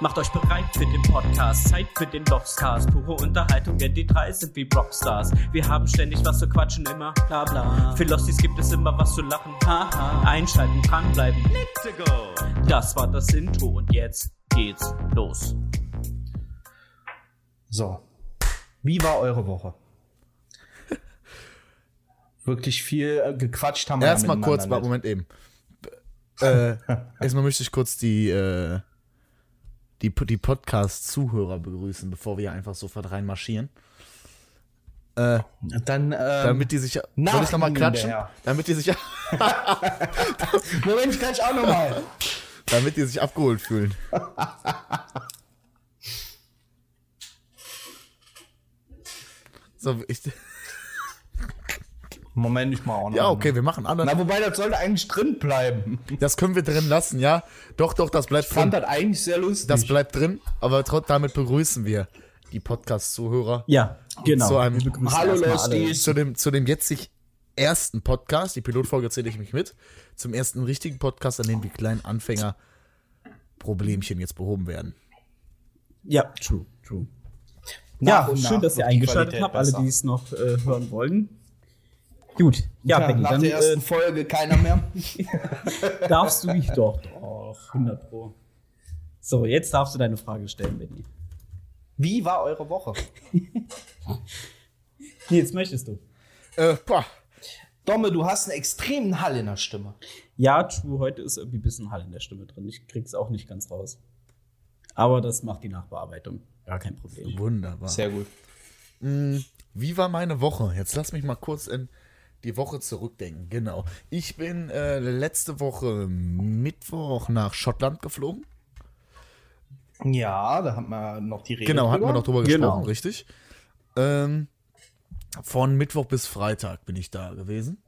Macht euch bereit für den Podcast, Zeit für den Lochcast. Pure Unterhaltung, denn die drei sind wie Rockstars. Wir haben ständig was zu quatschen, immer bla bla. Für Losties gibt es immer was zu lachen, haha. Einschalten, dranbleiben, let's go. Das war das Intro und jetzt geht's los. So, wie war eure Woche? Wirklich viel äh, gequatscht haben wir Erstmal kurz, Moment eben. Äh, erstmal möchte ich kurz die, äh, die, die Podcast-Zuhörer begrüßen, bevor wir einfach sofort reinmarschieren. Äh. Dann, ähm, damit die sich. Soll ich nochmal klatschen? Damit die sich, Moment, ich klatsch auch nochmal. damit die sich abgeholt fühlen. So, ich, Moment, ich mach auch noch. ja, okay, wir machen andere. Na, wobei, das sollte eigentlich drin bleiben. Das können wir drin lassen, ja? Doch, doch, das bleibt Ich fand drin. das eigentlich sehr lustig. Das bleibt drin, aber trotzdem damit begrüßen wir die Podcast-Zuhörer. Ja, genau. Zu einem- Wir begrüßen Hallo, Losties. zu dem, zu dem jetzt sich ersten Podcast, die Pilotfolge zähle ich mich mit, zum ersten richtigen Podcast, an dem die kleinen Anfänger Problemchen jetzt behoben werden. Ja, true, true. Nach ja, schön, nach dass ihr eingeschaltet habt, alle, die es noch äh, hören wollen. Gut, ja, Ja, Benny, nach dann der ersten äh, Folge keiner mehr. darfst du mich doch. doch 100 Pro. So, jetzt darfst du deine Frage stellen, Benny. Wie war eure Woche? Nee, jetzt möchtest du. Äh, boah. Domme, du hast einen extremen Hall in der Stimme. Ja, true, heute ist irgendwie ein bisschen Hall in der Stimme drin. Ich krieg's auch nicht ganz raus. Aber das macht die Nachbearbeitung. Gar kein Problem. Wunderbar. Sehr gut. Wie war meine Woche? Jetzt lass mich mal kurz in die Woche zurückdenken. Genau. Ich bin äh, letzte Woche Mittwoch nach Schottland geflogen. Ja, da haben wir noch die Rede. Genau, hatten wir noch drüber Genau. gesprochen, richtig. Ähm, von Mittwoch bis Freitag bin ich da gewesen.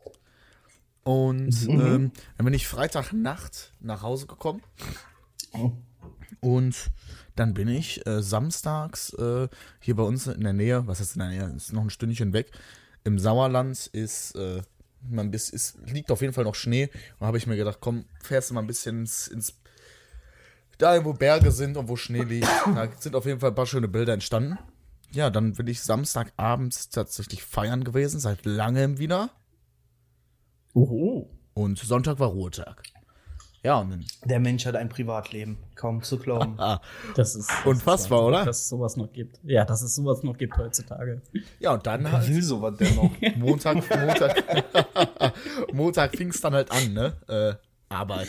Und ähm, dann bin ich Freitagnacht nach Hause gekommen. Und dann bin ich äh, samstags äh, hier bei uns in der Nähe, was heißt in der Nähe, ist noch ein Stündchen weg. Im Sauerland ist, äh, man bis, ist, liegt auf jeden Fall noch Schnee. Und habe ich mir gedacht, komm, fährst du mal ein bisschen ins, ins da, wo Berge sind und wo Schnee liegt. Da sind auf jeden Fall ein paar schöne Bilder entstanden. Ja, dann bin ich Samstagabends tatsächlich feiern gewesen, seit langem wieder. Oho. Und Sonntag war Ruhetag. Ja, und dann, Der Mensch hat ein Privatleben. Kaum zu glauben. ah, Das ist das Unfassbar, ist oder? Dass es sowas noch gibt. Ja, dass es sowas noch gibt heutzutage. ja, und dann Wer halt will sowas denn noch? Montag, Montag, Montag fing es dann halt an, ne? Äh, Arbeit.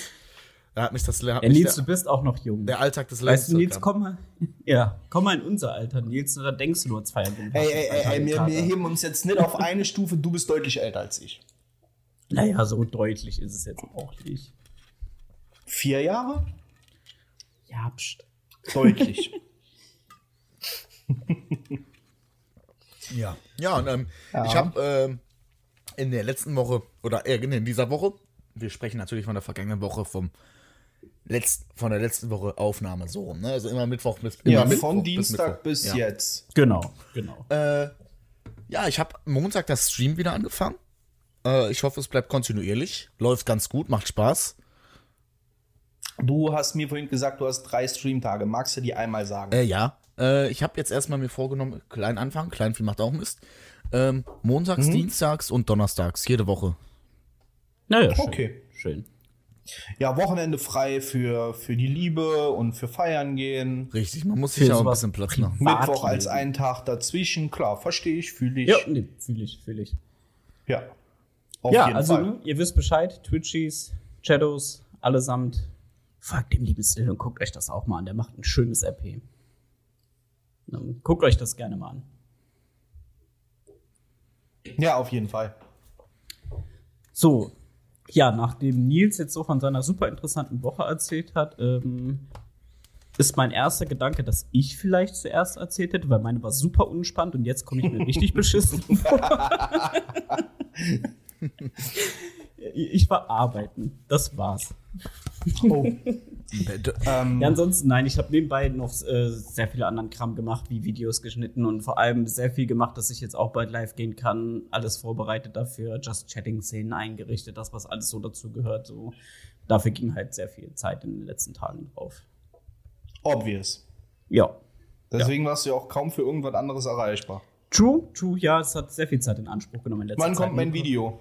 Da hat mich das hat Ja, mich Nils, der, du bist auch noch jung. der Alltag des Lebens. weißt du, Nils, komm mal. Ja, komm mal in unser Alter, Nils. Da denkst du nur zwei Jahre. Ey, ey, ey, ey wir, wir heben uns jetzt nicht auf eine Stufe. Du bist deutlich älter als ich. Naja, so deutlich ist es jetzt auch nicht. Vier Jahre? Ja, pst. Deutlich. Ja, ja, und ähm, Ja. ich habe ähm, in der letzten Woche, oder äh, in dieser Woche, wir sprechen natürlich von der vergangenen Woche, vom letzt, von der letzten Woche Aufnahme, so rum, ne? Also immer Mittwoch bis immer ja, Mittwoch von Dienstag bis, Ja. jetzt. Genau, genau. Äh, ja, ich habe Montag das Stream wieder angefangen. Äh, ich hoffe, es bleibt kontinuierlich. Läuft ganz gut, macht Spaß. Du hast mir vorhin gesagt, du hast drei Streamtage. Magst du die einmal sagen? Äh, ja. Äh, ich habe jetzt erstmal mir vorgenommen, klein anfangen, klein viel macht auch Mist. Ähm, montags, Mhm. dienstags und donnerstags, jede Woche. Naja, schön. Okay. Schön. Ja, Wochenende frei für, für die Liebe und für Feiern gehen. Richtig, man muss sich auch ein bisschen Platz machen. Mittwoch als einen Tag dazwischen. Klar, verstehe ich, fühle ich. Ja, nee, fühle ich, fühle ich. Ja. Auf ja, jeden also Fall. ihr wisst Bescheid, Twitchies, Shadows, allesamt. Folgt dem lieben Still und guckt euch das auch mal an. Der macht ein schönes RP. Guckt euch das gerne mal an. Ja, auf jeden Fall. So, ja, nachdem Nils jetzt so von seiner super interessanten Woche erzählt hat, ähm, ist mein erster Gedanke, dass ich vielleicht zuerst erzählt hätte, weil meine war super unspannend und jetzt komme ich mir richtig beschissen vor. Ich war arbeiten. Das war's. Oh. Ähm, Ja, ansonsten, nein, ich habe nebenbei noch äh, sehr viele anderen Kram gemacht, wie Videos geschnitten und vor allem sehr viel gemacht, dass ich jetzt auch bald live gehen kann. Alles vorbereitet dafür, Just Chatting-Szenen eingerichtet, das, was alles so dazu gehört. So. Dafür ging halt sehr viel Zeit in den letzten Tagen drauf. Obvious. Ja. Deswegen warst du ja auch kaum für irgendwas anderes erreichbar. True, true, ja, es hat sehr viel Zeit in Anspruch genommen in letzter Wann Zeit. kommt mein Video?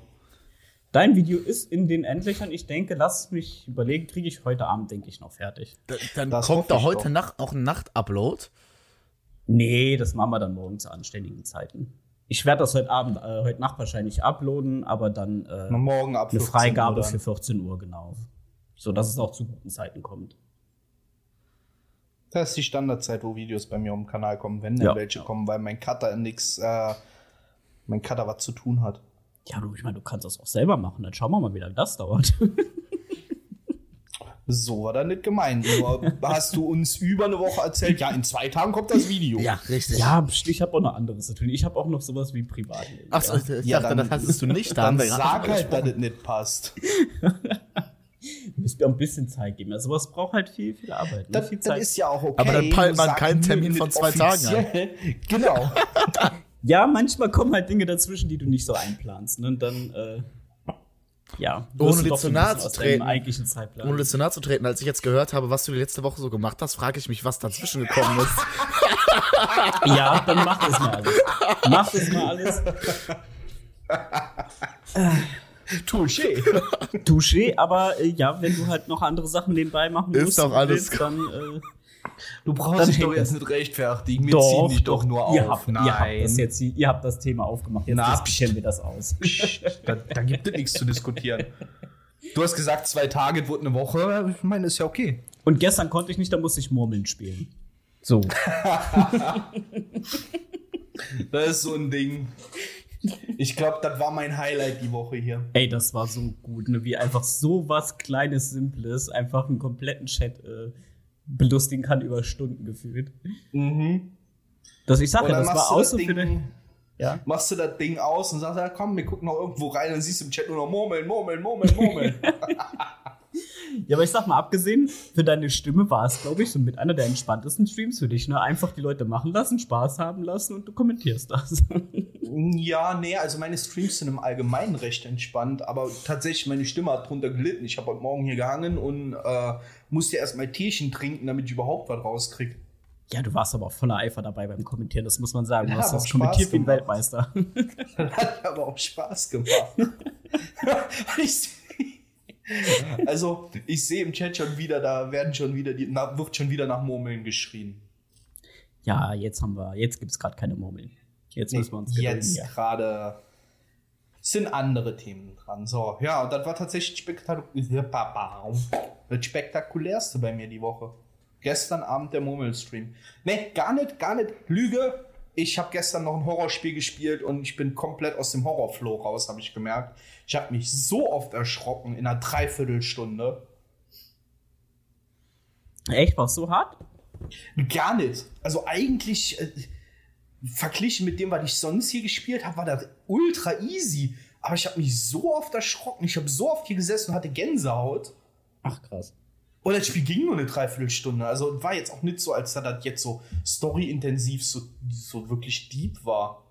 Dein Video ist in den Endlöchern. Ich denke, lass mich überlegen, kriege ich heute Abend, denke ich, noch fertig. Da- Dann Das kommt da heute doch. Nacht auch ein Nacht-Upload. Nee, das machen wir dann morgen zu anständigen Zeiten. Ich werde das heute Abend, äh, heute Nacht wahrscheinlich uploaden, aber dann äh, morgen ab eine 14 Uhr Freigabe für 14 Uhr, genau. So dass es auch zu guten Zeiten kommt. Das ist die Standardzeit, wo Videos bei mir auf dem Kanal kommen, wenn denn Ja. welche kommen, weil mein Cutter nix, äh, mein Cutter was zu tun hat. Ja, du, ich meine, du kannst das auch selber machen. Dann schauen wir mal, wie lange das dauert. So war das nicht gemeint. Hast du uns über eine Woche erzählt, ja, in zwei Tagen kommt das Video. Ja, richtig. ja, ich habe auch noch anderes zu tun. Ich habe auch noch sowas wie Privatleben. Achso, ja. ich Ja, dachte, dann- das hattest du nicht. Da Dann sag halt, dass das nicht passt. Du musst mir auch ein bisschen Zeit geben. Ja, sowas braucht halt viel, viel Arbeit. Ne? Das, viel das ist ja auch okay. Aber dann peilt man keinen Termin von zwei Tagen an. Genau. Ja, manchmal kommen halt Dinge dazwischen, die du nicht so einplanst. Ne? Und dann, äh, ja. Ohne dir zu nahe zu treten. eigentlichen Zeitplan. Ohne dir zu nahe zu treten, als ich jetzt gehört habe, was du die letzte Woche so gemacht hast, frage ich mich, was dazwischen gekommen ist. Ja, dann mach das mal alles. Mach das mal alles. Touché. Touché, aber äh, ja, wenn du halt noch andere Sachen nebenbei machen Ist musst, doch alles willst, dann äh, Du brauchst dich doch jetzt nicht rechtfertigen. Wir ziehen dich doch nur ihr auf. Habt, ihr habt das jetzt, ihr habt das Thema aufgemacht. Jetzt Na, diskutieren wir das aus. Psst, da, da gibt es nichts zu diskutieren. Du hast gesagt, zwei Tage wird eine Woche. Ich meine, ist ja okay. Und gestern konnte ich nicht, da musste ich Murmeln spielen. So. Das ist so ein Ding. Ich glaube, das war mein Highlight die Woche hier. Ey, das war so gut, ne? Wie einfach so was Kleines, Simples einfach einen kompletten Chat äh, belustigen kann über Stunden gefühlt. Mhm. Das, ich sag Und ja, dann das machst war das so für den. Ja. machst du das Ding aus und sagst, ja, komm, wir gucken noch irgendwo rein und siehst im Chat nur noch Murmeln, Murmeln, Murmeln, Murmeln. Ja, aber ich sag mal, abgesehen für deine Stimme war es, glaube ich, so mit einer der entspanntesten Streams für dich, ne? Einfach die Leute machen lassen, Spaß haben lassen und du kommentierst das. ja, nee, also meine Streams sind im Allgemeinen recht entspannt, aber tatsächlich meine Stimme hat drunter gelitten. Ich habe heute Morgen hier gehangen und äh, musste erstmal Teechen trinken, damit ich überhaupt was rauskriege. ja, du warst aber auch voller Eifer dabei beim Kommentieren, das muss man sagen. Du Ja, hast das auch kommentiert wie ein. Weltmeister. Hat aber auch Spaß gemacht. ich, also, ich sehe im Chat schon wieder, da werden schon wieder die, na, wird schon wieder nach Murmeln geschrien. ja, jetzt haben wir, jetzt gibt es gerade keine Murmeln. Jetzt müssen wir uns gedulden Jetzt hier. gerade sind andere Themen dran. So, ja, und das war tatsächlich spektakulär. das spektakulärste bei mir die Woche. Gestern Abend der Murmelstream. Nee, gar nicht, gar nicht. Lüge. Ich habe gestern noch ein Horrorspiel gespielt und ich bin komplett aus dem Horrorflow raus, habe ich gemerkt. Ich habe mich so oft erschrocken in einer Dreiviertelstunde. Echt, war so hart? Gar nicht. Also eigentlich äh, verglichen mit dem, was ich sonst hier gespielt habe, war das ultra easy. Aber ich habe mich so oft erschrocken. Ich habe so oft hier gesessen und hatte Gänsehaut. Ach, krass. Und das Spiel ging nur eine Dreiviertelstunde. Also war jetzt auch nicht so, als dass das jetzt so storyintensiv so, so wirklich deep war.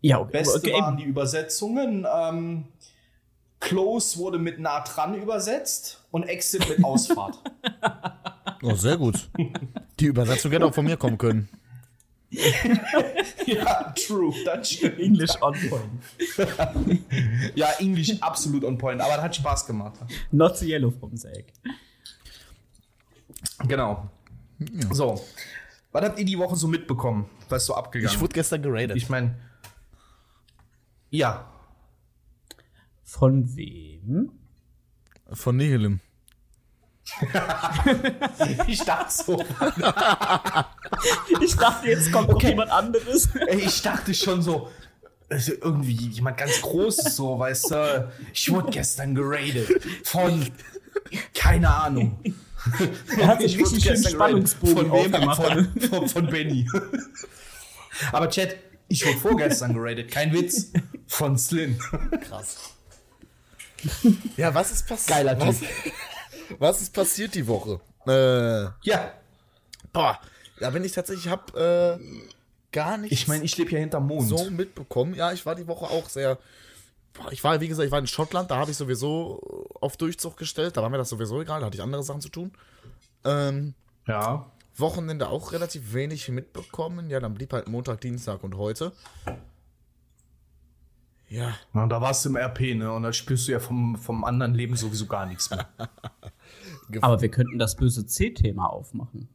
Ja, okay. Beste okay. waren die Übersetzungen. Ähm, Close wurde mit nah dran übersetzt und Exit mit Ausfahrt. Oh, sehr gut. Die Übersetzung hätte auch von mir kommen können. ja, true, das stimmt. English on point. Ja, Englisch absolut on point, aber das hat Spaß gemacht. Not the yellow from the egg. Genau. So, was habt ihr die Woche so mitbekommen? Was ist so abgegangen? Ich wurde gestern geradet. ich meine, ja, Von wem? Von Nihilim. ich dachte so. Ich dachte, jetzt kommt noch jemand anderes. Ey, ich dachte schon so, also irgendwie jemand ganz Großes so, weißt du. Ich wurde gestern geradet von, keine Ahnung. Er hat sich richtig schön Spannungsbogen. Von wem? aufgemacht. Von, von, von Benny. Aber Chat, ich wurde vorgestern geradet, kein Witz. Von Slin. Krass. Ja, was ist passiert? Geiler Typ. Was, ist passiert die Woche? Äh, Ja, boah, da bin ich tatsächlich, ich hab äh, gar nicht ich meine, ich lebe hier hinterm Mond. so mitbekommen. Ja, ich war die Woche auch sehr. Boah, ich war, wie gesagt, ich war in Schottland, da habe ich sowieso auf Durchzug gestellt, da war mir das sowieso egal, da hatte ich andere Sachen zu tun. Ähm, Ja. Wochenende auch relativ wenig mitbekommen. Ja, dann blieb halt Montag, Dienstag und heute. Ja, Na, da warst du im RP, ne? Und da spürst du ja vom, vom anderen Leben sowieso gar nichts mehr. Aber wir könnten das böse C-Thema aufmachen.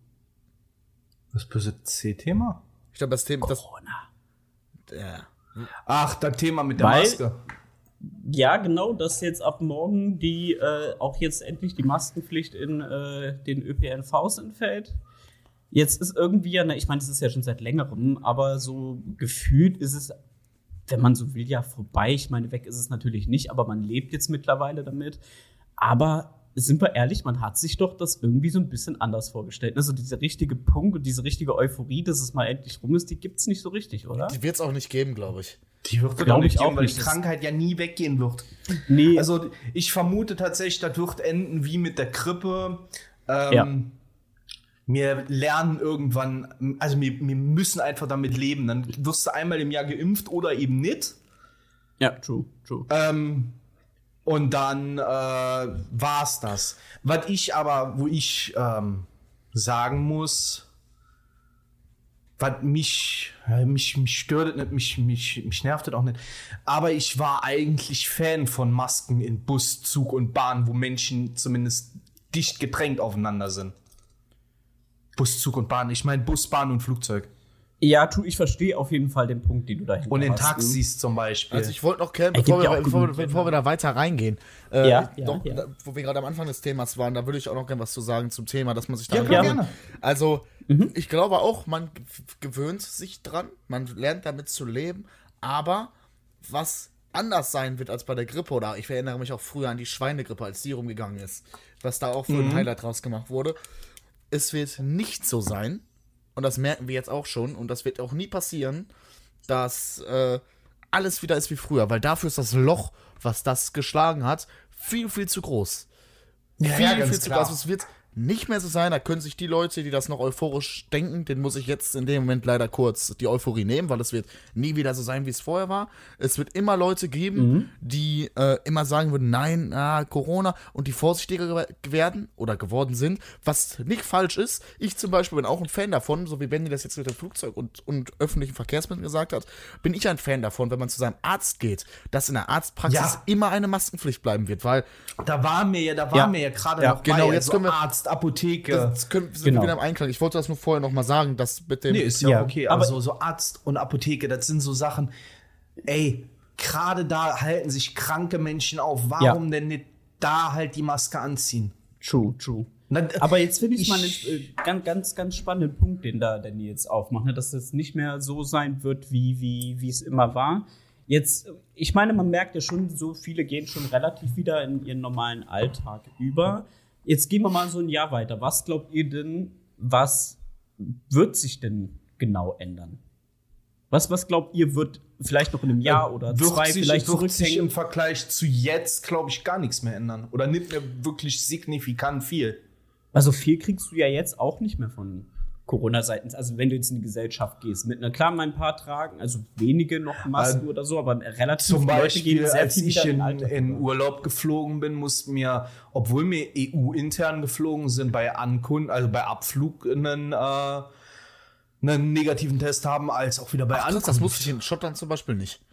Das böse C-Thema? ich glaube, das Thema, das, Corona. ja. Ach, das Thema mit der Weil- Maske. Ja, genau, dass jetzt ab morgen die äh, auch jetzt endlich die Maskenpflicht in äh, den ÖPNVs entfällt. Jetzt ist irgendwie ja, ne, ich meine, das ist ja schon seit längerem, aber so gefühlt ist es, wenn man so will, ja vorbei. Ich meine, weg ist es natürlich nicht, aber man lebt jetzt mittlerweile damit. Aber sind wir ehrlich, man hat sich doch das irgendwie so ein bisschen anders vorgestellt. Also dieser richtige Punkt und diese richtige Euphorie, dass es mal endlich rum ist, die gibt's nicht so richtig, oder? Die wird es auch nicht geben, glaube ich. Die wird Glaub glaub ich ich auch weil nicht. die Krankheit ja nie weggehen wird. Nee, Also ich vermute tatsächlich, das wird enden wie mit der Grippe. Ähm, Ja. Wir lernen irgendwann, also wir, wir müssen einfach damit leben. Dann wirst du einmal im Jahr geimpft oder eben nicht. ja, true, true. Ähm, und dann äh, war's das. Was ich aber, wo ich ähm, sagen muss, was mich, mich, mich stört es nicht, mich, mich, mich nervt es auch nicht. Aber ich war eigentlich Fan von Masken in Bus, Zug und Bahn, wo Menschen zumindest dicht gedrängt aufeinander sind. Bus, Zug und Bahn. Ich meine Bus, Bahn und Flugzeug. Ja, tu, ich verstehe auf jeden Fall den Punkt, den du dahinter Und in hast. Taxis zum Beispiel. Also ich wollte noch klären, Er bevor, wir, bevor, bevor wir da weiter reingehen, äh, Ja, ja, doch, ja. Da, wo wir gerade am Anfang des Themas waren, da würde ich auch noch gerne was zu sagen zum Thema, dass man sich da Ja, gerne. Also, Mhm. ich glaube auch, man gewöhnt sich dran, man lernt damit zu leben, aber was anders sein wird als bei der Grippe, oder ich erinnere mich auch früher an die Schweinegrippe, als die rumgegangen ist, was da auch für Mhm. ein Highlight draus gemacht wurde. Es wird nicht so sein, und das merken wir jetzt auch schon, und das wird auch nie passieren, dass äh, alles wieder ist wie früher, weil dafür ist das Loch, was das geschlagen hat, viel, viel zu groß. Ja, viel, ja, ganz viel zu groß. Also es wird nicht mehr so sein, da können sich die Leute, die das noch euphorisch denken, den muss ich jetzt in dem Moment leider kurz die Euphorie nehmen, weil es wird nie wieder so sein, wie es vorher war. Es wird immer Leute geben, Mhm. die äh, immer sagen würden, nein, ah, Corona und die vorsichtiger werden oder geworden sind, was nicht falsch ist. Ich zum Beispiel bin auch ein Fan davon, so wie Benny das jetzt mit dem Flugzeug und, und öffentlichen Verkehrsmitteln gesagt hat, bin ich ein Fan davon, wenn man zu seinem Arzt geht, dass in der Arztpraxis Ja. immer eine Maskenpflicht bleiben wird, weil Da waren wir ja, da waren Ja. wir ja gerade Ja, noch genau, bei, jetzt können wir- Arzt, Apotheke. Das können, sind Genau. wir wieder im Einklang. Ich wollte das nur vorher noch mal sagen, dass mit dem. nee, ist ja, Ja, okay, aber- aber so, so Arzt und Apotheke, das sind so Sachen, ey, gerade da halten sich kranke Menschen auf. Warum denn nicht da halt die Maske anziehen? True, true. Na, Aber jetzt finde ich, ich- mal einen äh, ganz, ganz, ganz spannenden Punkt, den da Danny jetzt aufmacht, ne? dass es nicht mehr so sein wird, wie, wie, wie es immer war. Jetzt, ich meine, man merkt ja schon, so viele gehen schon relativ wieder in ihren normalen Alltag über. Jetzt gehen wir mal so ein Jahr weiter. Was glaubt ihr denn, was wird sich denn genau ändern? Was, was glaubt ihr, wird vielleicht noch in einem Jahr oder wird zwei sich, vielleicht wird sich im? Vergleich zu jetzt, glaube ich, gar nichts mehr ändern. Oder nicht mehr wirklich signifikant viel. Also viel kriegst du ja jetzt auch nicht mehr von Corona seitens. Also wenn du jetzt in die Gesellschaft gehst, mit einer klar ein paar tragen, also wenige noch Masken Also, oder so, aber relativ Zum viele Leute Beispiel, gehen sehr als viel ich wieder in, in. Urlaub geflogen bin, mussten mir, obwohl wir EU-intern geflogen sind, bei Ankunft, also bei Abflug einen, äh, einen negativen Test haben, als auch wieder bei Krass, Ankunft. das wusste ich in Schottland zum Beispiel nicht.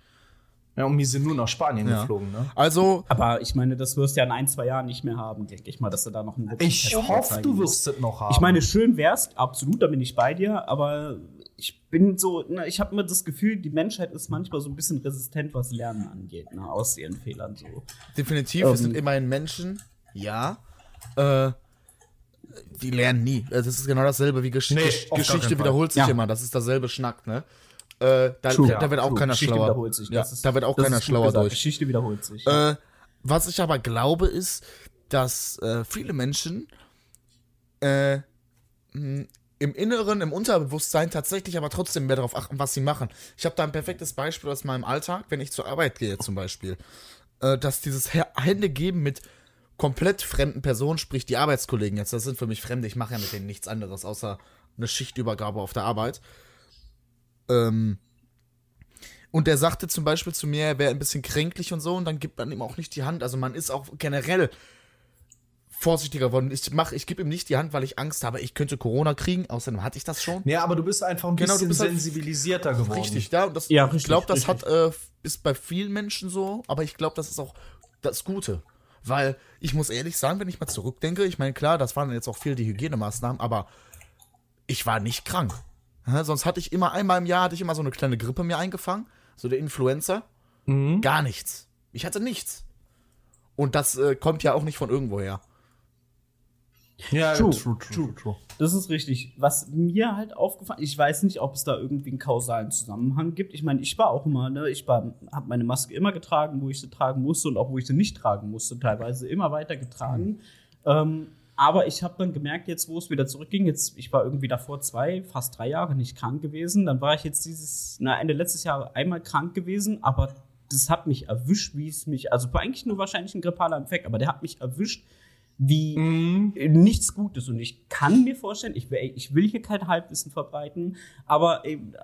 Ja, und wir sind nur nach Spanien Ja. geflogen, ne? Also, Aber ich meine, das wirst du ja in ein, zwei Jahren nicht mehr haben, denke ich mal, dass du da noch einen Ich hoffe, du wirst es noch haben. Ich meine, schön wär's, absolut, da bin ich bei dir, aber ich bin so, ne, ich habe immer das Gefühl, die Menschheit ist manchmal so ein bisschen resistent, was Lernen angeht, ne, aus ihren Fehlern so. definitiv, Ähm. es sind immerhin Menschen, ja. Äh, die lernen nie. Also, Das ist genau dasselbe wie Gesch Nee, Gesch Geschichte wiederholt sich Ja. immer. Das ist dasselbe Schnack, ne? Äh, da, True, da, wird auch true. keiner Geschichte schlauer. wiederholt sich. Ja, ist- da wird auch keiner schlauer gesagt. durch. Geschichte wiederholt sich. Äh, was ich aber glaube, ist, dass äh, viele Menschen äh, mh, im Inneren, im Unterbewusstsein tatsächlich aber trotzdem mehr darauf achten, was sie machen. Ich habe da ein perfektes Beispiel aus meinem Alltag, wenn ich zur Arbeit gehe zum Beispiel. Äh, dass dieses Hände geben mit komplett fremden Personen, sprich die Arbeitskollegen jetzt, das sind für mich Fremde, ich mache ja mit denen nichts anderes, außer eine Schichtübergabe auf der Arbeit. Ähm, und der sagte zum Beispiel zu mir, er wäre ein bisschen kränklich und so, und dann gibt man ihm auch nicht die Hand. Also man ist auch generell vorsichtiger geworden. Ich mach, ich gebe ihm nicht die Hand, weil ich Angst habe, ich könnte Corona kriegen. Außerdem hatte ich das schon. Ja, aber du bist einfach ein Genau, du bisschen bist halt- sensibilisierter geworden. Richtig, ja. Und das, Ja, ich richtig, glaube, das richtig. hat äh, ist bei vielen Menschen so, aber ich glaube, das ist auch das Gute. Weil ich muss ehrlich sagen, wenn ich mal zurückdenke, ich meine, klar, das waren jetzt auch viel die Hygienemaßnahmen, aber ich war nicht krank. Ja, sonst hatte ich immer einmal im Jahr hatte ich immer so eine kleine Grippe mir eingefangen, so der Influenza. Gar nichts. Ich hatte nichts. Und das äh, kommt ja auch nicht von irgendwoher. Ja, True, true, true, true. Das ist richtig. Was mir halt aufgefallen ich weiß nicht, ob es da irgendwie einen kausalen Zusammenhang gibt. Ich meine, ich war auch immer, ne, ich war, habe meine Maske immer getragen, wo ich sie tragen musste und auch wo ich sie nicht tragen musste, teilweise immer weiter getragen. Ähm, aber ich habe dann gemerkt, jetzt wo es wieder zurückging, jetzt, ich war irgendwie davor zwei, fast drei Jahre nicht krank gewesen. Dann war ich jetzt dieses, na, Ende letztes Jahr einmal krank gewesen, aber das hat mich erwischt, wie es mich, also war eigentlich nur wahrscheinlich ein grippaler Infekt, aber der hat mich erwischt, wie nichts Gutes. Und ich kann mir vorstellen, ich, will- ich will hier kein Halbwissen verbreiten, aber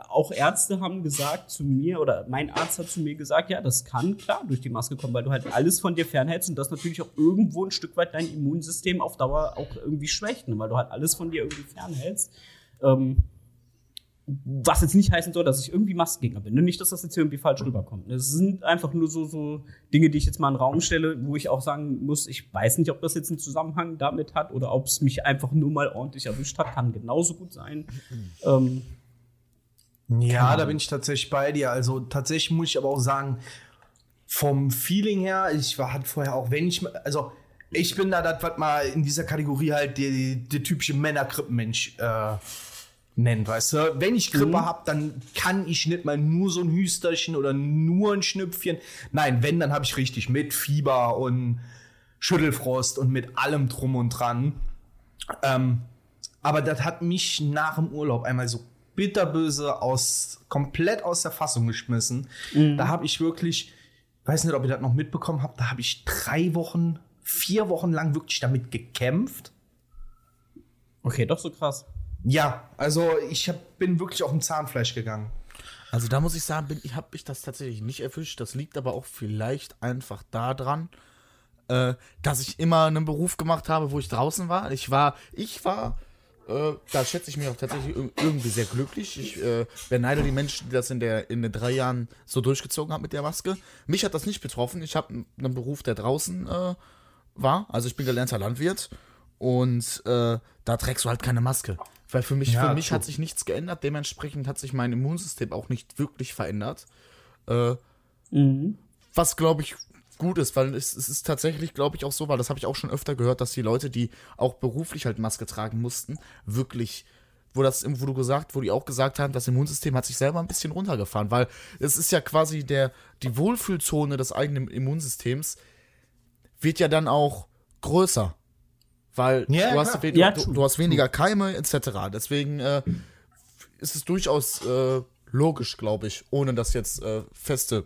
auch Ärzte haben gesagt zu mir, oder mein Arzt hat zu mir gesagt, ja, das kann klar durch die Maske kommen, weil du halt alles von dir fernhältst und das natürlich auch irgendwo ein Stück weit dein Immunsystem auf Dauer auch irgendwie schwächt, ne? weil du halt alles von dir irgendwie fernhältst. Ähm, was jetzt nicht heißen soll, dass ich irgendwie Maskengegner bin. Nicht, dass das jetzt irgendwie falsch rüberkommt. Es sind einfach nur so, so Dinge, die ich jetzt mal in den Raum stelle, wo ich auch sagen muss, ich weiß nicht, ob das jetzt einen Zusammenhang damit hat oder ob es mich einfach nur mal ordentlich erwischt hat. Kann genauso gut sein. ähm, Ja, da bin ich tatsächlich bei dir. Also tatsächlich muss ich aber auch sagen, vom Feeling her, ich war halt vorher auch, wenn ich, also ich bin da das, was mal in dieser Kategorie halt der, der typische Männerkrippenmensch äh, nennt, weißt du? Wenn ich Grippe Mhm. hab, dann kann ich nicht mal nur so ein Hüsterchen oder nur ein Schnüpfchen. Nein, wenn, dann habe ich richtig mit Fieber und Schüttelfrost und mit allem drum und dran. Ähm, aber das hat mich nach dem Urlaub einmal so bitterböse aus, komplett aus der Fassung geschmissen. Da habe ich wirklich, weiß nicht, ob ihr das noch mitbekommen habt, da habe ich drei Wochen, vier Wochen lang wirklich damit gekämpft. okay, doch so krass. Ja, also ich hab, bin wirklich auf dem Zahnfleisch gegangen. Also da muss ich sagen, bin, ich habe mich das tatsächlich nicht erwischt. Das liegt aber auch vielleicht einfach daran, äh, dass ich immer einen Beruf gemacht habe, wo ich draußen war. Ich war, ich war, äh, da schätze ich mich auch tatsächlich ir- irgendwie sehr glücklich. Ich äh, beneide die Menschen, die das in, der, in den drei Jahren so durchgezogen haben mit der Maske. Mich hat das nicht betroffen. Ich habe einen Beruf, der draußen äh, war. Also ich bin gelernter Landwirt und äh, da trägst du halt keine Maske. Weil für mich, Ja, für mich true. hat sich nichts geändert. Dementsprechend hat sich mein Immunsystem auch nicht wirklich verändert. Äh, was, glaube ich, gut ist, weil es, es ist tatsächlich, glaube ich, auch so, weil das habe ich auch schon öfter gehört, dass die Leute, die auch beruflich halt Maske tragen mussten, wirklich, wo das, wo du gesagt, wo die auch gesagt haben, das Immunsystem hat sich selber ein bisschen runtergefahren, weil es ist ja quasi der, die Wohlfühlzone des eigenen Immunsystems wird ja dann auch größer. Weil Ja, du, hast, Ja, du, du hast weniger Keime etc. Deswegen äh, ist es durchaus äh, logisch, glaube ich, ohne das jetzt äh, feste.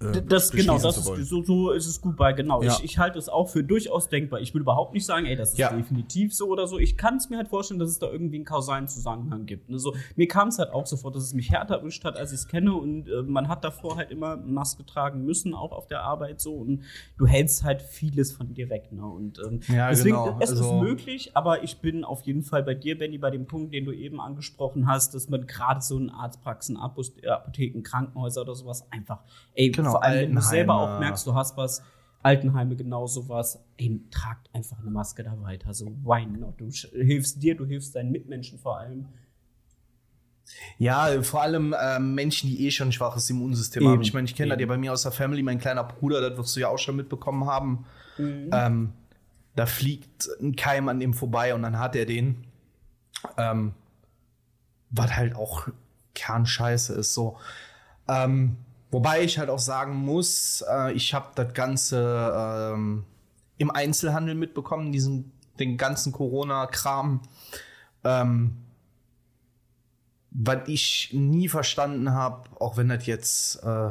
Äh, Das, genau, das ist, so, so ist es gut bei, genau. Ja. Ich, ich halte es auch für durchaus denkbar. Ich will überhaupt nicht sagen, ey, das ist Ja. definitiv so oder so. Ich kann es mir halt vorstellen, dass es da irgendwie einen kausalen Zusammenhang gibt. Ne? So, mir kam es halt auch so vor, dass es mich härter erwischt hat, als ich es kenne. Und äh, man hat davor halt immer Maske tragen müssen, auch auf der Arbeit so. Und du hältst halt vieles von dir weg. Ne? Und ähm, Ja, deswegen, genau. es Also- ist möglich, aber ich bin auf jeden Fall bei dir, Benny, bei dem Punkt, den du eben angesprochen hast, dass man gerade so in Arztpraxen, Apotheken, Krankenhäuser oder sowas einfach, ey, Genau, vor allem, wenn du selber auch merkst, du hast was, Altenheime genau sowas, ey, tragt einfach eine Maske da weiter, so why not? Du hilfst dir, du hilfst deinen Mitmenschen vor allem. Ja, vor allem ähm, Menschen, die eh schon ein schwaches Immunsystem Eben, haben. Ich meine, ich kenne das ja bei mir aus der Family, mein kleiner Bruder, das wirst du ja auch schon mitbekommen haben. Ähm, da fliegt ein Keim an ihm vorbei und dann hat er den. Ähm, was halt auch Kernscheiße ist so. Ähm, wobei ich halt auch sagen muss, äh, ich habe das Ganze ähm, im Einzelhandel mitbekommen, diesen, den ganzen Corona-Kram. Ähm, was ich nie verstanden habe, auch wenn das jetzt äh,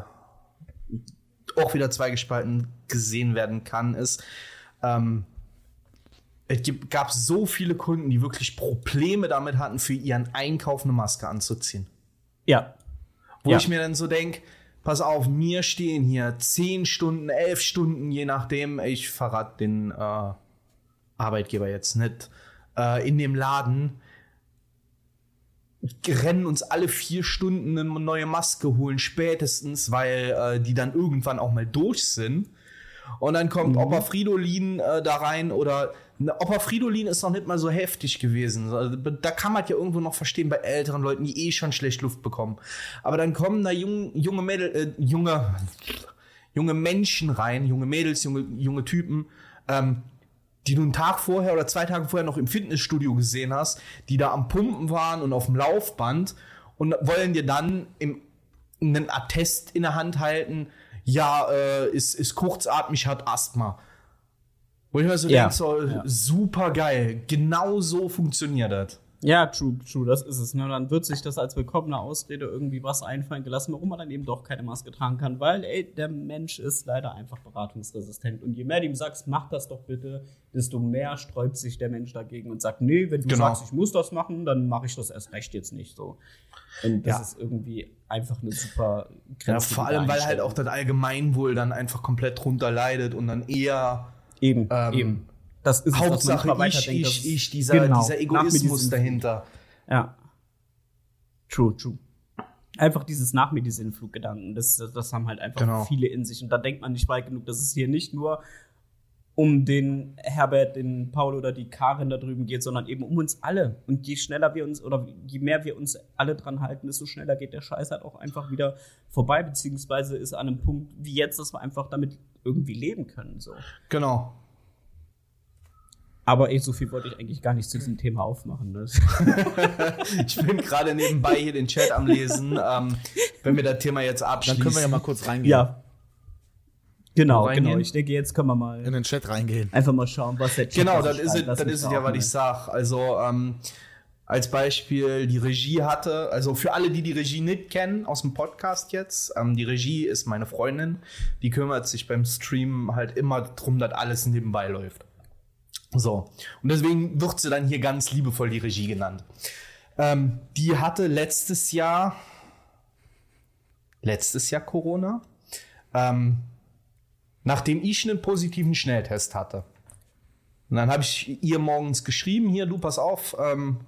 auch wieder zweigespalten gesehen werden kann, ist, ähm, es gab so viele Kunden, die wirklich Probleme damit hatten, für ihren Einkauf eine Maske anzuziehen. Ja. Wo Ja. ich mir dann so denke, pass auf, mir stehen hier 10 Stunden, 11 Stunden, je nachdem, ich verrate den, äh, Arbeitgeber jetzt nicht, äh, in dem Laden rennen uns alle vier Stunden eine neue Maske holen, spätestens, weil äh, die dann irgendwann auch mal durch sind. Und dann kommt mhm. Opa Fridolin äh, da rein oder Opa Fridolin ist noch nicht mal so heftig gewesen. Also, da kann man ja irgendwo noch verstehen bei älteren Leuten, die eh schon schlecht Luft bekommen. Aber dann kommen da jung, junge Mädel, äh, junge, junge Menschen rein, junge Mädels, junge, junge Typen, ähm, die du einen Tag vorher oder zwei Tage vorher noch im Fitnessstudio gesehen hast, die da am Pumpen waren und auf dem Laufband und wollen dir dann im, einen Attest in der Hand halten, ja, äh, ist, ist kurzatmig, hat Asthma. Wo ich mir so ja. denke, so, ja. super geil, genau so funktioniert das. Ja, true, true, das ist es. Ne? Dann wird sich das als willkommene Ausrede irgendwie was einfallen gelassen, warum man dann eben doch keine Maske tragen kann, weil, ey, der Mensch ist leider einfach beratungsresistent. Und je mehr du ihm sagst, mach das doch bitte, desto mehr sträubt sich der Mensch dagegen und sagt, nee, wenn du genau. sagst, ich muss das machen, dann mache ich das erst recht jetzt nicht so. Und das ja. ist irgendwie einfach eine super Grenze. Ja, vor allem, weil halt auch das Allgemeinwohl dann einfach komplett drunter leidet und dann eher eben, ähm, eben das ist Hauptsache es, ich, denkt, ich, ich, dieser, genau, dieser Egoismus dahinter. Ja. True, true. Einfach dieses Nach mir das, das haben halt einfach genau. viele in sich. Und da denkt man nicht weit genug, dass es hier nicht nur um den Herbert, den Paul oder die Karin da drüben geht, sondern eben um uns alle. Und je schneller wir uns oder je mehr wir uns alle dran halten, desto schneller geht der Scheiß halt auch einfach wieder vorbei, beziehungsweise ist an einem Punkt wie jetzt, dass wir einfach damit irgendwie leben können. So. Genau. Aber eh, so viel wollte ich eigentlich gar nicht zu diesem Thema aufmachen. Ne? ich bin gerade nebenbei hier den Chat am Lesen. Ähm, wenn wir das Thema jetzt abschließen. Dann können wir ja mal kurz reingehen. Ja. Genau, genau. Ich denke, jetzt können wir mal in den Chat reingehen. Einfach mal schauen, was der Chat Genau, das ist, es, das ist es ja, was ich sag. Also, ähm, als Beispiel die Regie hatte, also für alle, die die Regie nicht kennen, aus dem Podcast jetzt, ähm, die Regie ist meine Freundin, die kümmert sich beim Stream halt immer darum, dass alles nebenbei läuft. So. Und deswegen wird sie dann hier ganz liebevoll die Regie genannt. Ähm, die hatte letztes Jahr, letztes Jahr Corona, ähm, nachdem ich einen positiven Schnelltest hatte. Und dann habe ich ihr morgens geschrieben, hier, du pass auf, ähm,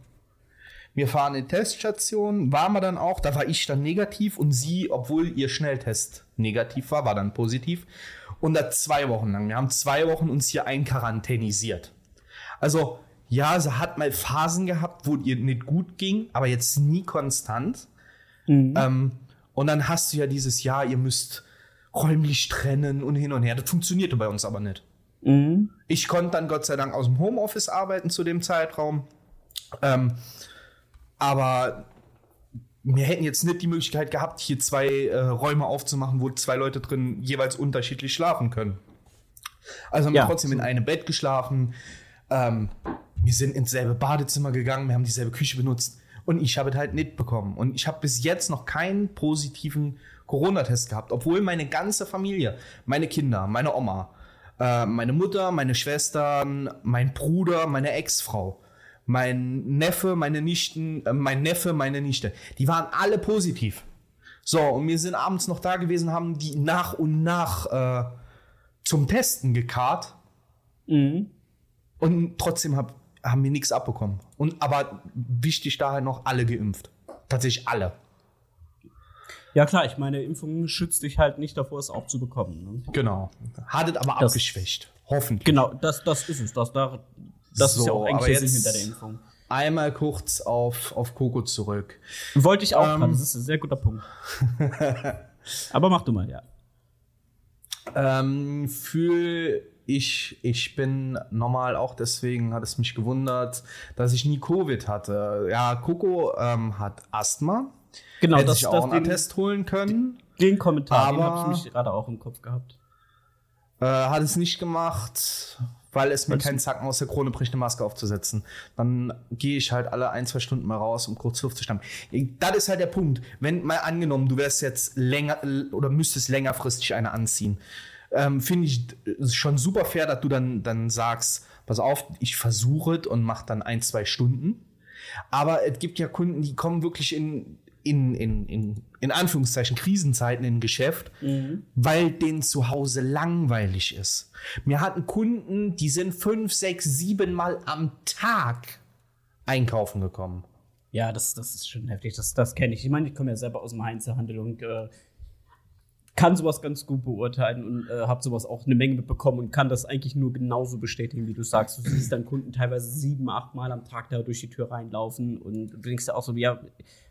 wir fahren in Teststation, waren wir dann auch, da war ich dann negativ und sie, obwohl ihr Schnelltest negativ war, war dann positiv. Und das zwei Wochen lang. Wir haben zwei Wochen uns hier einquarantänisiert. Also, ja, sie hat mal Phasen gehabt, wo ihr nicht gut ging, aber jetzt nie konstant. Mhm. Ähm, und dann hast du ja dieses Jahr, ihr müsst räumlich trennen und hin und her. Das funktionierte bei uns aber nicht. Mhm. Ich konnte dann Gott sei Dank aus dem Homeoffice arbeiten zu dem Zeitraum. Ähm, aber wir hätten jetzt nicht die Möglichkeit gehabt, hier zwei äh, Räume aufzumachen, wo zwei Leute drin jeweils unterschiedlich schlafen können. Also haben ja, wir trotzdem in einem Bett geschlafen. Ähm, wir sind ins selbe Badezimmer gegangen, wir haben dieselbe Küche benutzt und ich habe es halt nicht bekommen. Und ich habe bis jetzt noch keinen positiven Corona-Test gehabt, obwohl meine ganze Familie, meine Kinder, meine Oma, äh, meine Mutter, meine Schwestern, mein Bruder, meine Ex-Frau, mein Neffe, meine Nichten, äh, mein Neffe, meine Nichte, die waren alle positiv. So, und wir sind abends noch da gewesen, haben die nach und nach äh, zum Testen gekarrt. Mhm. Und trotzdem hab, haben wir nichts abbekommen. Und aber wichtig daher noch alle geimpft. Tatsächlich alle. Ja klar, ich meine, Impfung schützt dich halt nicht davor, es auch zu bekommen. Ne? Genau. Hattet aber das, abgeschwächt. Hoffentlich. Genau, das, das ist es. Das, das, das so, ist ja auch eigentlich der Sinn hinter der Impfung. Einmal kurz auf, auf Coco zurück. Wollte ich auch ähm, das ist ein sehr guter Punkt. aber mach du mal, ja. Ähm, für ich, ich bin normal auch deswegen hat es mich gewundert, dass ich nie Covid hatte. Ja, Coco ähm, hat Asthma. Genau, Hätte das, ich auch einen Attest holen können. Den Kommentar, den habe ich mich gerade auch im Kopf gehabt. Äh, hat es nicht gemacht, weil es mir keinen Zacken aus der Krone bricht, eine Maske aufzusetzen. Dann gehe ich halt alle ein, zwei Stunden mal raus, um kurz Luft zu schnappen. Das ist halt der Punkt. Wenn mal angenommen, du wärst jetzt länger oder müsstest längerfristig eine anziehen ähm, finde ich schon super fair, dass du dann, dann sagst, pass auf, ich versuche es und mach dann ein, zwei Stunden. Aber es gibt ja Kunden, die kommen wirklich in, in, in, in, in Anführungszeichen Krisenzeiten in Geschäft, weil denen zu Hause langweilig ist. Mir hatten Kunden, die sind fünf, sechs, sieben Mal am Tag einkaufen gekommen. Ja, das, das ist schon heftig. Das, das kenne ich. Ich meine, ich komme ja selber aus dem Einzelhandel und äh, kann sowas ganz gut beurteilen und äh, habe sowas auch eine Menge mitbekommen und kann das eigentlich nur genauso bestätigen, wie du sagst. Du siehst dann Kunden teilweise sieben, acht Mal am Tag da durch die Tür reinlaufen und du denkst dir auch so, ja,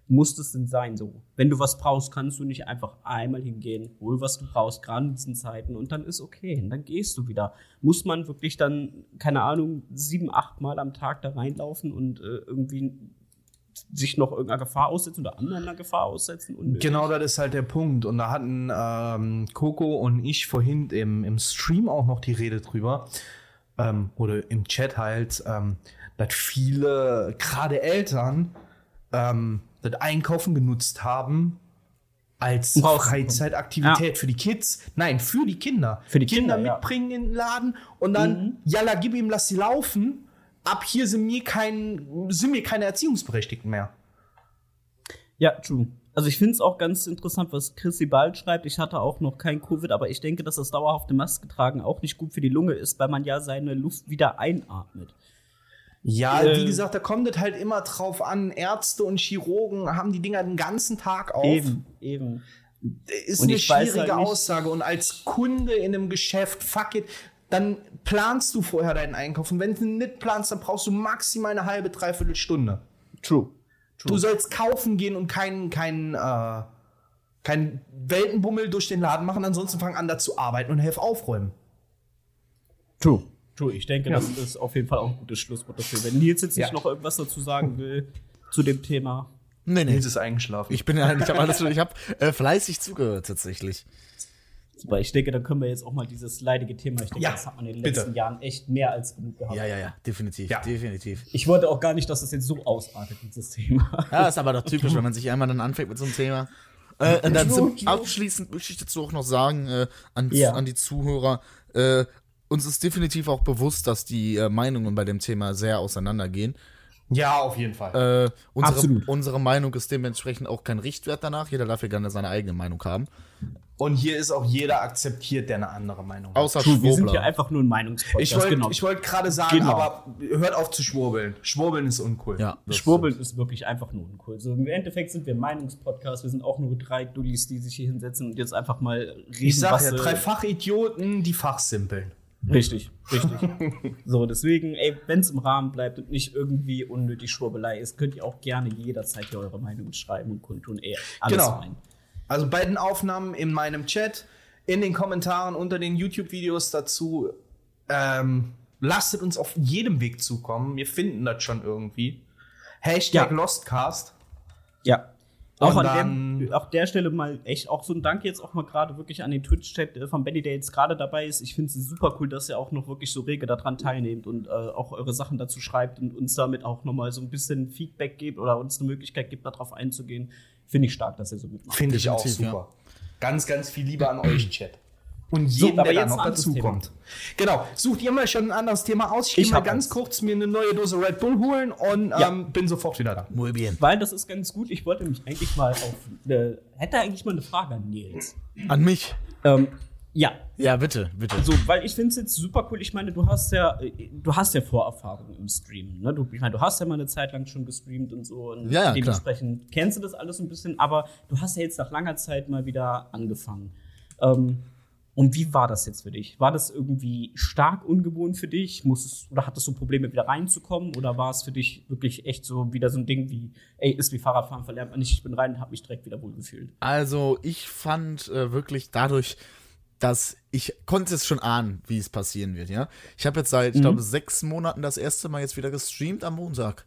muss das denn sein so? Wenn du was brauchst, kannst du nicht einfach einmal hingehen, hol was du brauchst, gerade und dann ist okay, und dann gehst du wieder. Muss man wirklich dann, keine Ahnung, sieben, acht Mal am Tag da reinlaufen und äh, irgendwie sich noch irgendeiner Gefahr aussetzen oder anderen Gefahr aussetzen? Unnötig. Genau, das ist halt der Punkt. Und da hatten ähm, Coco und ich vorhin im, im Stream auch noch die Rede drüber. Ähm, oder im Chat halt, ähm, dass viele, gerade Eltern, ähm, das Einkaufen genutzt haben als. Freizeitaktivität für die Kids. Nein, für die Kinder. Für die Kinder, ja. mitbringen in den Laden und dann, jalla, gib ihm, lass sie laufen. Ab hier sind mir, kein, sind mir keine Erziehungsberechtigten mehr. Ja, true. Also ich finde es auch ganz interessant, was Chrissy Bald schreibt. Ich hatte auch noch kein Covid, aber ich denke, dass das dauerhafte Maske tragen auch nicht gut für die Lunge ist, weil man ja seine Luft wieder einatmet. Ja, Äh, wie gesagt, da kommt es halt immer drauf an. Ärzte und Chirurgen haben die Dinger den ganzen Tag auf. Eben, eben. Ist Und eine weiß schwierige halt Aussage. Und als Kunde in einem Geschäft, fuck it, dann planst du vorher deinen Einkauf. Und wenn du nicht planst, dann brauchst du maximal eine halbe, dreiviertel Stunde. True. Du sollst kaufen gehen und keinen keinen äh, keinen Weltenbummel durch den Laden machen. Ansonsten fang an, da zu arbeiten und helf aufräumen. True. True. Ich denke, das ist auf jeden Fall auch ein gutes Schlusswort dafür. Wenn Nils jetzt nicht Ja. noch irgendwas dazu sagen will zu dem Thema. Nee, nee. Nils ist eingeschlafen. Ich bin ja, ich habe alles, ich habe äh, fleißig zugehört tatsächlich. Aber ich denke, dann können wir jetzt auch mal dieses leidige Thema, ich denke, Ja, das hat man in den bitte. letzten Jahren echt mehr als genug gehabt. Ja, ja, ja, definitiv, Ja. definitiv. Ich wollte auch gar nicht, dass es jetzt so ausartet, dieses Thema. Ja, ist aber doch typisch, wenn man sich einmal dann anfängt mit so einem Thema. Äh, und dann zum, abschließend möchte ich dazu auch noch sagen, äh, an, Ja. an die Zuhörer, äh, uns ist definitiv auch bewusst, dass die äh, Meinungen bei dem Thema sehr auseinandergehen. Ja, auf jeden Fall. Äh, unsere, Absolut. unsere Meinung ist dementsprechend auch kein Richtwert danach. Jeder darf ja gerne seine eigene Meinung haben. und hier ist auch jeder akzeptiert, der eine andere Meinung hat. Außer True, wir sind Schwurbler. hier einfach nur ein Meinungspodcast. Ich wollte genau. ich wollt gerade sagen, Genau. aber hört auf zu schwurbeln. Schwurbeln ist uncool. ja, Schwurbeln ist wirklich einfach nur uncool. So, Im Endeffekt sind wir ein Meinungspodcast. Wir sind auch nur drei Dullis, die sich hier hinsetzen und jetzt einfach mal reden. Ich sag ja, sie- drei Fachidioten, die fachsimpeln. Richtig, richtig. so, deswegen, ey, wenn es im Rahmen bleibt und nicht irgendwie unnötig Schwurbelei ist, könnt ihr auch gerne jederzeit hier eure Meinung schreiben und kundtun. Ey, alles Genau. rein. Also bei den Aufnahmen in meinem Chat, in den Kommentaren unter den YouTube-Videos dazu, ähm, lasst uns auf jedem Weg zukommen. Wir finden das schon irgendwie. Hashtag Ja. Lostcast. Ja. Auch Und an dann- der, auch der Stelle mal echt auch so ein Dank jetzt auch mal gerade wirklich an den Twitch-Chat äh, von Benny, der jetzt gerade dabei ist. Ich finde es super cool, dass ihr auch noch wirklich so rege daran teilnehmt und äh, auch eure Sachen dazu schreibt und uns damit auch nochmal so ein bisschen Feedback gebt oder uns eine Möglichkeit gibt, darauf einzugehen. Finde ich stark, dass ihr so mitmacht. Finde ich auch super. Ganz, ganz viel Liebe an euch, Chat. Und So, jeden, aber der da jetzt noch ein anderes dazu Thema. kommt. Genau. Sucht ihr mal schon ein anderes Thema aus? Ich, Ich gehe mal hab ganz eins. kurz mir eine neue Dose Red Bull holen und Ja. ähm, bin sofort wieder da. Muy bien. Weil das ist ganz gut. Ich wollte mich eigentlich mal auf. Äh, hätte eigentlich mal eine Frage an Nils. An mich. Ähm, ja, Ja, bitte, bitte. So, weil ich finde es jetzt super cool. Ich meine, du hast ja, äh, du hast ja Vorerfahrung im Streamen. Ne? Du, ich meine, du hast ja mal eine Zeit lang schon gestreamt und so. Und Ja, ja, dementsprechend kennst du das alles so ein bisschen. Aber du hast ja jetzt nach langer Zeit mal wieder angefangen. Ähm, und wie war das jetzt für dich? War das irgendwie stark ungewohnt für dich? Musstest, oder hattest du Probleme, wieder reinzukommen? Oder war es für dich wirklich echt so wieder so ein Ding wie, ey, ist wie Fahrradfahren, verlernt man nicht, ich bin rein und habe mich direkt wieder wohlgefühlt? Also ich fand äh, wirklich dadurch, dass ich konnte es schon ahnen, wie es passieren wird, ja. Ich habe jetzt seit, ich glaube, sechs Monaten das erste Mal jetzt wieder gestreamt am Montag.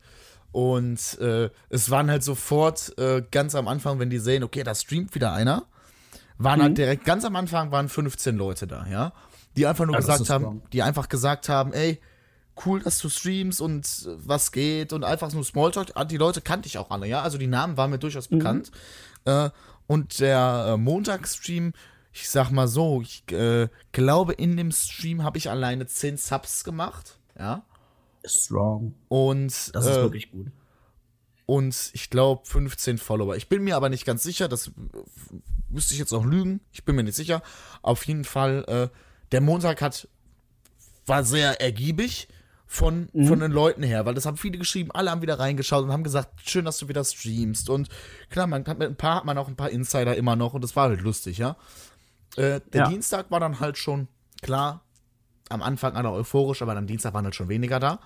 Und äh, es waren halt sofort äh, ganz am Anfang, wenn die sehen, okay, da streamt wieder einer, waren halt direkt ganz am Anfang waren 15 Leute da, ja. Die einfach nur Ja, gesagt haben, strong. die einfach gesagt haben, ey, cool, dass du streamst und was geht und einfach nur Smalltalk. Ah, Die Leute kannte ich auch alle, ja. Also die Namen waren mir durchaus bekannt. Äh, und der äh, Montagsstream, ich sag mal so, ich äh, glaube, in dem Stream habe ich alleine 10 Subs gemacht, ja. Strong. Und Das ist äh, wirklich gut. und ich glaube 15 Follower. Ich bin mir aber nicht ganz sicher, das müsste ich jetzt auch lügen, ich bin mir nicht sicher. Auf jeden Fall, äh, der Montag hat, war sehr ergiebig von, mhm. von den Leuten her, weil das haben viele geschrieben, alle haben wieder reingeschaut und haben gesagt, schön, dass du wieder streamst. Und klar, man hat mit ein paar hat man auch ein paar Insider immer noch und das war halt lustig, ja. Äh, der ja. Dienstag war dann halt schon, klar, am Anfang alle euphorisch, aber am Dienstag waren halt schon weniger da.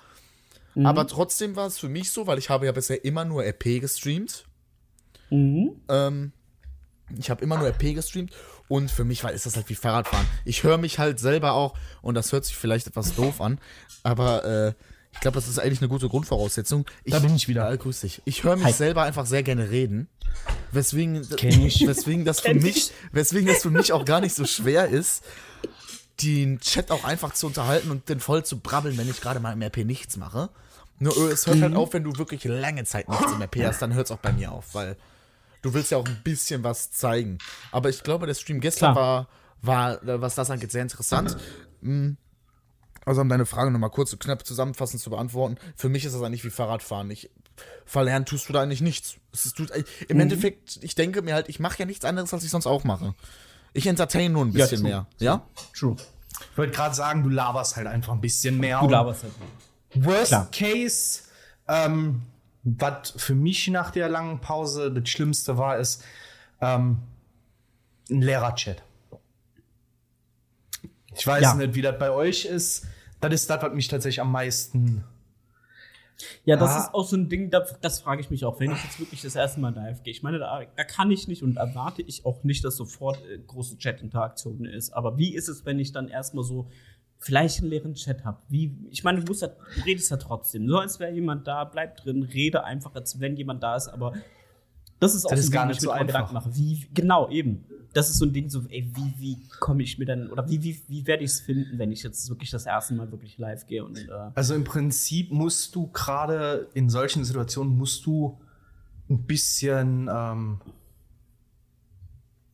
Mhm. Aber trotzdem war es für mich so, weil ich habe ja bisher immer nur RP gestreamt. Mhm. Ähm, ich habe immer nur RP gestreamt und für mich war, ist das halt wie Fahrradfahren. Ich höre mich halt selber auch und das hört sich vielleicht etwas doof an, aber äh, ich glaube, das ist eigentlich eine gute Grundvoraussetzung. Ich, da bin ich wieder. Äh, grüß dich. Ich höre mich Hi. selber einfach sehr gerne reden. Weswegen, weswegen das für mich, weswegen das für mich auch gar nicht so schwer ist, den Chat auch einfach zu unterhalten und den voll zu brabbeln, wenn ich gerade mal im RP nichts mache. Nur es hört halt mhm. halt auf, wenn du wirklich lange Zeit nichts im RP hast, dann hört es auch bei mir auf, weil du willst ja auch ein bisschen was zeigen. Aber ich glaube, der Stream gestern war, war, was das angeht, sehr interessant. Mhm. Also um deine Frage nochmal kurz und knapp zusammenfassend zu beantworten, für mich ist das eigentlich wie Fahrradfahren. Ich verlernen tust du da eigentlich nichts. Es ist, du, Im mhm. Endeffekt, ich denke mir halt, ich mache ja nichts anderes, als ich sonst auch mache. Ich entertain nur ein bisschen ja, mehr. Ja? True. Ich wollte gerade sagen, du laberst halt einfach ein bisschen mehr. Du laberst halt. Worst Klar. Case, ähm, was für mich nach der langen Pause das Schlimmste war, ist ähm, ein Lehrerchat. Ich weiß ja. nicht, wie das bei euch ist. Das ist das, was mich tatsächlich am meisten. Ja, das ah. ist auch so ein Ding, das, das frage ich mich auch, wenn ich jetzt wirklich das erste Mal live gehe. Ich meine, da, da, kann ich nicht und erwarte ich auch nicht, dass sofort äh, große Chat-Interaktion ist. Aber wie ist es, wenn ich dann erstmal so vielleicht einen leeren Chat habe. Wie, ich meine, du, musst ja, du redest ja trotzdem. So als wäre jemand da, bleib drin, rede einfach, als wenn jemand da ist, aber das ist auch das ein gar nicht so einfach. mache. Wie, genau, eben. Das ist so ein Ding, so, ey, wie, wie komme ich mir dann, oder wie, wie, wie werde ich es finden, wenn ich jetzt wirklich das erste Mal wirklich live gehe? Und, äh also im Prinzip musst du gerade in solchen Situationen musst du ein bisschen ähm,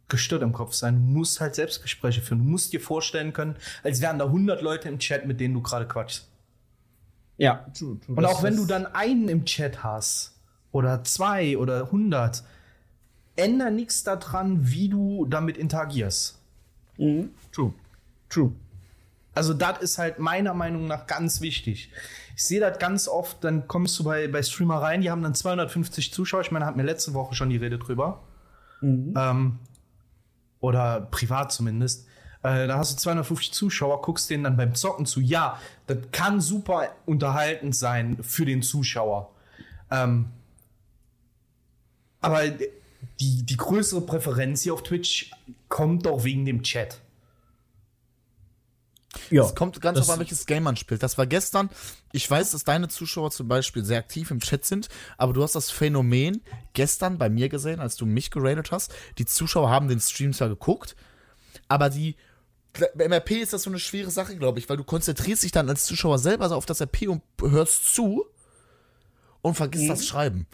gestört im Kopf sein. Du musst halt Selbstgespräche führen. Du musst dir vorstellen können, als wären da 100 Leute im Chat, mit denen du gerade quatschst. Ja, true, true. Und auch wenn du dann einen im Chat hast, oder zwei oder 100, ändert nichts daran, wie du damit interagierst. Mhm. True. True. Also, das ist halt meiner Meinung nach ganz wichtig. Ich sehe das ganz oft, dann kommst du bei, bei Streamer rein, die haben dann 250 Zuschauer. Ich meine, hat mir letzte Woche schon die Rede drüber. Mhm. Ähm, oder privat zumindest. Äh, da hast du 250 Zuschauer, guckst denen dann beim Zocken zu. Ja, das kann super unterhaltend sein für den Zuschauer. Ähm, aber die, die größere Präferenz hier auf Twitch kommt doch wegen dem Chat. Ja, es kommt ganz auf an, welches Game man spielt. Das war gestern. Ich weiß, dass deine Zuschauer zum Beispiel sehr aktiv im Chat sind, aber du hast das Phänomen gestern bei mir gesehen, als du mich geradet hast. Die Zuschauer haben den Stream zwar geguckt, aber die. Beim RP ist das so eine schwere Sache, glaube ich, weil du konzentrierst dich dann als Zuschauer selber auf das RP und hörst zu und vergisst mhm. das Schreiben.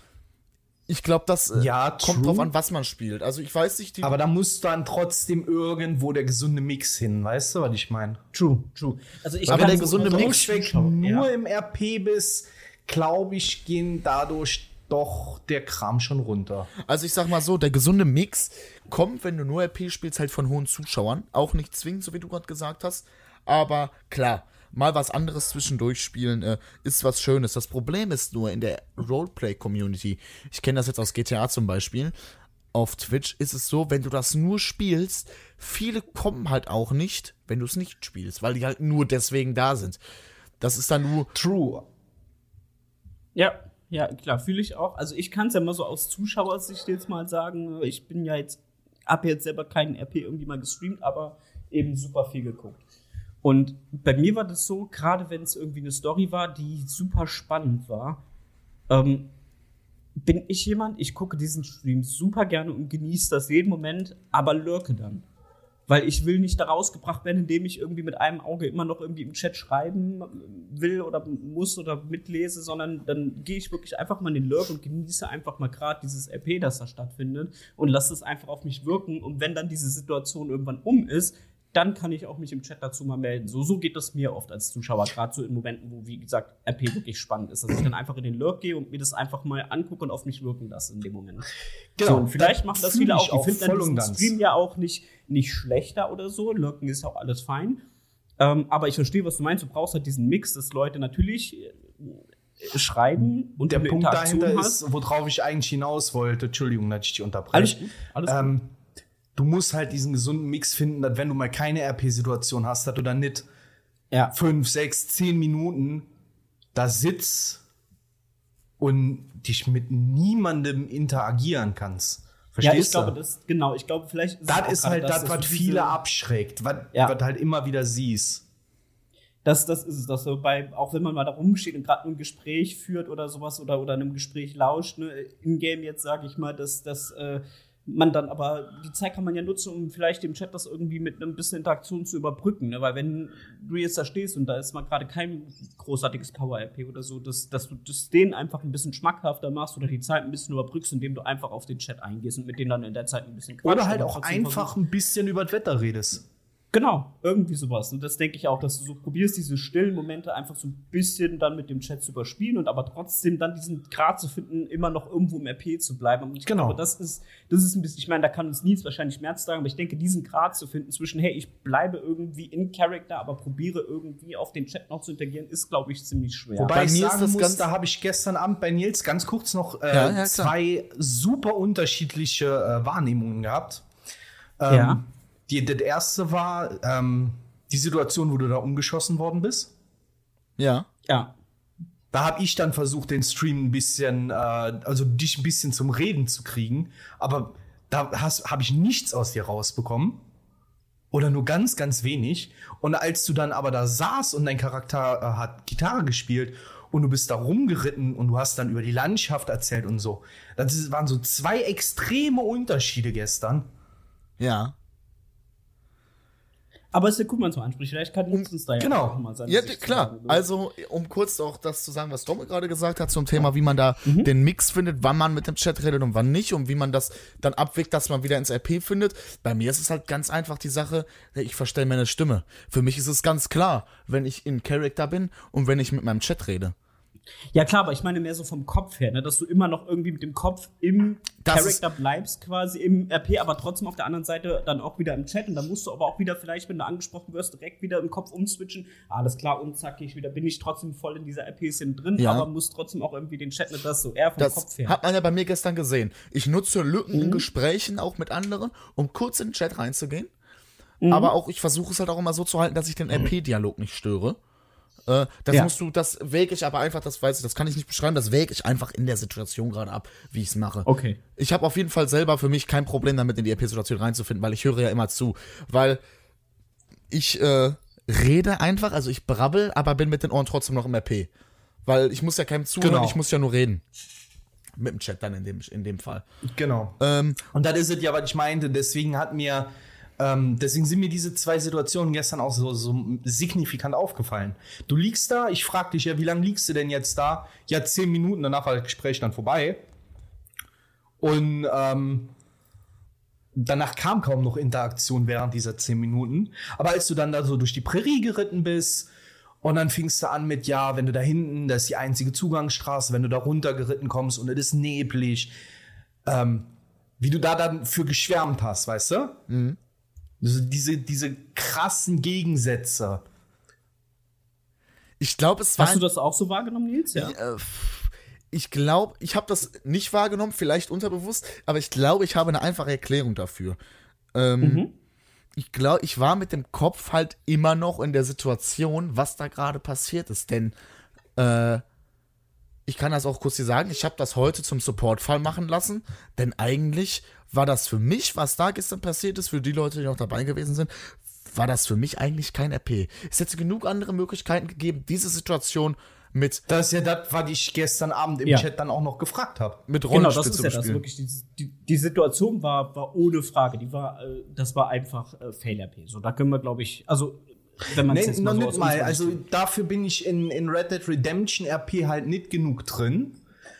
Ich glaube, das äh, ja, kommt true. drauf an, was man spielt. Also ich weiß nicht. Aber da muss dann trotzdem irgendwo der gesunde Mix hin, weißt du, was ich meine? True, true. Also ich Aber der gesunde Mix nur ja. im RP bist, glaube ich, gehen dadurch doch der Kram schon runter. Also ich sag mal so, der gesunde Mix kommt, wenn du nur RP spielst, halt von hohen Zuschauern. Auch nicht zwingend, so wie du gerade gesagt hast. Aber klar, mal was anderes zwischendurch spielen, äh, ist was Schönes. Das Problem ist nur in der Roleplay-Community, ich kenne das jetzt aus GTA zum Beispiel, auf Twitch ist es so, wenn du das nur spielst, viele kommen halt auch nicht, wenn du es nicht spielst, weil die halt nur deswegen da sind. Das ist dann nur. True. Ja, ja, klar, fühle ich auch. Also ich kann es ja mal so aus Zuschauersicht jetzt mal sagen, ich bin ja jetzt, habe jetzt selber keinen RP irgendwie mal gestreamt, aber eben super viel geguckt. Und bei mir war das so, gerade wenn es irgendwie eine Story war, die super spannend war, ähm, bin ich jemand, ich gucke diesen Stream super gerne und genieße das jeden Moment, aber lurke dann. Weil ich will nicht da rausgebracht werden, indem ich irgendwie mit einem Auge immer noch irgendwie im Chat schreiben will oder muss oder mitlese, sondern dann gehe ich wirklich einfach mal in den Lurk und genieße einfach mal gerade dieses RP, das da stattfindet und lasse es einfach auf mich wirken. Und wenn dann diese Situation irgendwann um ist, dann kann ich auch mich im Chat dazu mal melden. So, so geht das mir oft als Zuschauer, gerade so in Momenten, wo, wie gesagt, RP wirklich spannend ist, dass ich dann einfach in den Lurk gehe und mir das einfach mal angucke und auf mich wirken lasse in dem Moment. Genau. So, und vielleicht machen das viele ich auch. Die finden dann. Stream ja auch nicht, nicht schlechter oder so. Lurken ist auch alles fein. Ähm, aber ich verstehe, was du meinst. Du brauchst halt diesen Mix, dass Leute natürlich äh, schreiben und Der Punkt Interaktion dahinter hast. ist, worauf ich eigentlich hinaus wollte. Entschuldigung, dass ich dich unterbreche. Alles alles ähm, du musst halt diesen gesunden Mix finden, dass wenn du mal keine RP-Situation hast, dass du dann nicht Ja. fünf, sechs, zehn Minuten da sitzt und dich mit niemandem interagieren kannst. Ja, Verstehst ich glaube, du? das, genau, ich glaube, vielleicht auch das ist halt das, was viele abschreckt, was Ja. was halt immer wieder siehst. Das, das ist es, dass so bei, auch wenn man mal da rumsteht und gerade ein Gespräch führt oder sowas oder, oder einem Gespräch lauscht, ne, in-game jetzt sage ich mal, dass, dass äh, man dann aber, die Zeit kann man ja nutzen, um vielleicht im Chat das irgendwie mit einem bisschen Interaktion zu überbrücken, ne? weil wenn du jetzt da stehst und da ist mal gerade kein großartiges Power-RP oder so, dass, dass du das denen einfach ein bisschen schmackhafter machst oder die Zeit ein bisschen überbrückst, indem du einfach auf den Chat eingehst und mit denen dann in der Zeit ein bisschen quatscht. Oder halt auch einfach versuchst- ein bisschen über das Wetter redest. Genau, irgendwie sowas. Und das denke ich auch, dass du so probierst, diese stillen Momente einfach so ein bisschen dann mit dem Chat zu überspielen und aber trotzdem dann diesen Grad zu finden, immer noch irgendwo im RP zu bleiben. Und ich Genau. glaube, das ist, das ist ein bisschen, ich meine, da kann uns Nils wahrscheinlich mehr zu sagen, aber ich denke, diesen Grad zu finden zwischen, hey, ich bleibe irgendwie in Character, aber probiere irgendwie auf den Chat noch zu interagieren, ist, glaube ich, ziemlich schwer. Wobei Bei ich mir ist sagen das muss, ganz- da habe ich gestern Abend bei Nils ganz kurz noch äh, Ja, ja, zwei super unterschiedliche äh, Wahrnehmungen gehabt. Ähm, Ja. Die, das erste war ähm, die Situation, wo du da umgeschossen worden bist. Ja. ja. Da habe ich dann versucht, den Stream ein bisschen, äh, also dich ein bisschen zum Reden zu kriegen. Aber da habe ich nichts aus dir rausbekommen. Oder nur ganz, ganz wenig. Und als du dann aber da saß und dein Charakter äh, hat Gitarre gespielt und du bist da rumgeritten und du hast dann über die Landschaft erzählt und so. Das waren so zwei extreme Unterschiede gestern. Ja. Aber es ist ja gut, man so anspricht. Vielleicht kann Nils uns da ja genau. auch mal seine Ja, klar. Also, um kurz auch das zu sagen, was Tom gerade gesagt hat zum Thema, wie man da Mhm. den Mix findet, wann man mit dem Chat redet und wann nicht und wie man das dann abwägt, dass man wieder ins RP findet. Bei mir ist es halt ganz einfach die Sache, ich verstelle meine Stimme. Für mich ist es ganz klar, wenn ich in Character bin und wenn ich mit meinem Chat rede. Ja, klar, aber ich meine mehr so vom Kopf her, ne? dass du immer noch irgendwie mit dem Kopf im Das Charakter bleibst, quasi im RP, aber trotzdem auf der anderen Seite dann auch wieder im Chat. Und dann musst du aber auch wieder, vielleicht, wenn du angesprochen wirst, direkt wieder im Kopf umswitchen. Alles klar, und zack, ich wieder, bin ich trotzdem voll in dieser RP-Szene drin, Ja. aber muss trotzdem auch irgendwie den Chat nicht das so eher vom Das Kopf her. hat man ja bei mir gestern gesehen. Ich nutze Lücken Mhm. in Gesprächen, auch mit anderen, um kurz in den Chat reinzugehen. Mhm. Aber auch, ich versuche es halt auch immer so zu halten, dass ich den RP-Dialog nicht störe. Äh, das Ja. musst du, das wäge ich aber einfach, das weiß ich, das kann ich nicht beschreiben, das wäge ich einfach in der Situation gerade ab, wie ich es mache. Okay. Ich habe auf jeden Fall selber für mich kein Problem damit, in die RP-Situation reinzufinden, weil ich höre ja immer zu. Weil ich äh, rede einfach, also ich brabbel, aber bin mit den Ohren trotzdem noch im RP. Weil ich muss ja keinem zuhören, Genau. ich muss ja nur reden. Mit dem Chat dann in dem, in dem Fall. Genau. Ähm, Und das ist es ja, was ich meinte. Deswegen hat mir, ähm, deswegen sind mir diese zwei Situationen gestern auch so, so signifikant aufgefallen. Du liegst da, ich frag dich ja, wie lange liegst du denn jetzt da? Ja, zehn Minuten, danach war das Gespräch dann vorbei. Und ähm, danach kam kaum noch Interaktion während dieser zehn Minuten. Aber als du dann da so durch die Prärie geritten bist und dann fingst du an mit, ja, wenn du da hinten, das ist die einzige Zugangsstraße, wenn du da runter geritten kommst und es ist neblig, ähm, wie du da dann für geschwärmt hast, weißt du? Also diese, diese krassen Gegensätze. ich glaube, es war. Hast du das auch so wahrgenommen, Nils? Ja. Äh, ich glaube, ich habe das nicht wahrgenommen, vielleicht unterbewusst, aber ich glaube, ich habe eine einfache Erklärung dafür. Ähm, Mhm. Ich glaube, ich war mit dem Kopf halt immer noch in der Situation, was da gerade passiert ist. Denn äh, ich kann das auch kurz dir sagen, ich habe das heute zum Supportfall machen lassen, denn eigentlich war das für mich, was da gestern passiert ist, für die Leute, die noch dabei gewesen sind, war das für mich eigentlich kein RP. Es hätte genug andere Möglichkeiten gegeben, diese Situation mit, Das ist ja das, was ich gestern Abend im Ja. Chat dann auch noch gefragt habe. mit Genau, Rollenspiel das ist ja das wirklich. Die, die, die Situation war, war ohne Frage. Die war, äh, das war einfach äh, Fail-RP. So, da können wir, glaube ich, also wenn man es Nee, jetzt mal so nicht mal. Also dafür bin ich in, in Red Dead Redemption RP halt nicht genug drin.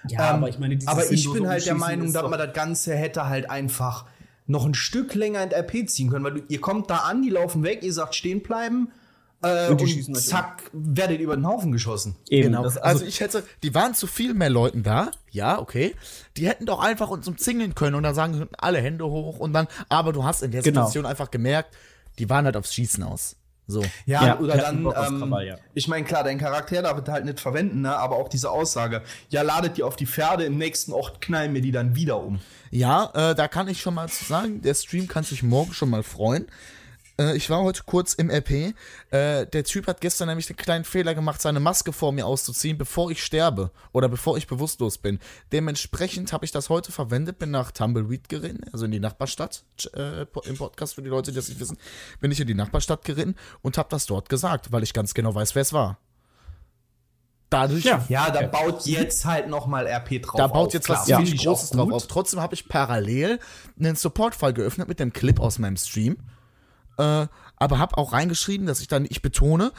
Ja, Ähm, aber ich meine, aber ich bin halt der Meinung, dass man das Ganze hätte halt einfach noch ein Stück länger in RP ziehen können, weil du, ihr kommt da an, die laufen weg, ihr sagt stehen bleiben äh, Und und, die schießen euch zack, werdet über den Haufen geschossen. Eben, Genau. das, also, also, ich hätte, die waren zu viel mehr Leuten da. Ja, okay. Die hätten doch einfach uns umzingeln können und dann sagen alle Hände hoch und dann, aber du hast in der Genau. Situation einfach gemerkt, die waren halt aufs Schießen aus. So. Ja, Ja, oder die dann, ähm, Krawall, ja. ich meine, klar, dein Charakter darf es halt nicht verwenden, ne? aber auch diese Aussage, ja, ladet ihr auf die Pferde, im nächsten Ort knallen wir die dann wieder um. Ja, äh, da kann ich schon mal zu sagen, der Stream kann sich morgen schon mal freuen. Äh, ich war heute kurz im RP. Äh, der Typ hat gestern nämlich den kleinen Fehler gemacht, seine Maske vor mir auszuziehen, bevor ich sterbe oder bevor ich bewusstlos bin. Dementsprechend habe ich das heute verwendet, bin nach Tumbleweed geritten, also in die Nachbarstadt, äh, im Podcast für die Leute, die das nicht wissen, bin ich in die Nachbarstadt geritten und habe das dort gesagt, weil ich ganz genau weiß, wer es war. Dadurch Ja. Ja, da baut jetzt halt nochmal RP drauf. da baut auf. jetzt was ziemlich ich auch Großes drauf auf. Trotzdem habe ich parallel einen Support-File geöffnet mit dem Clip aus meinem Stream. Äh, aber habe auch reingeschrieben, dass ich dann, ich betone,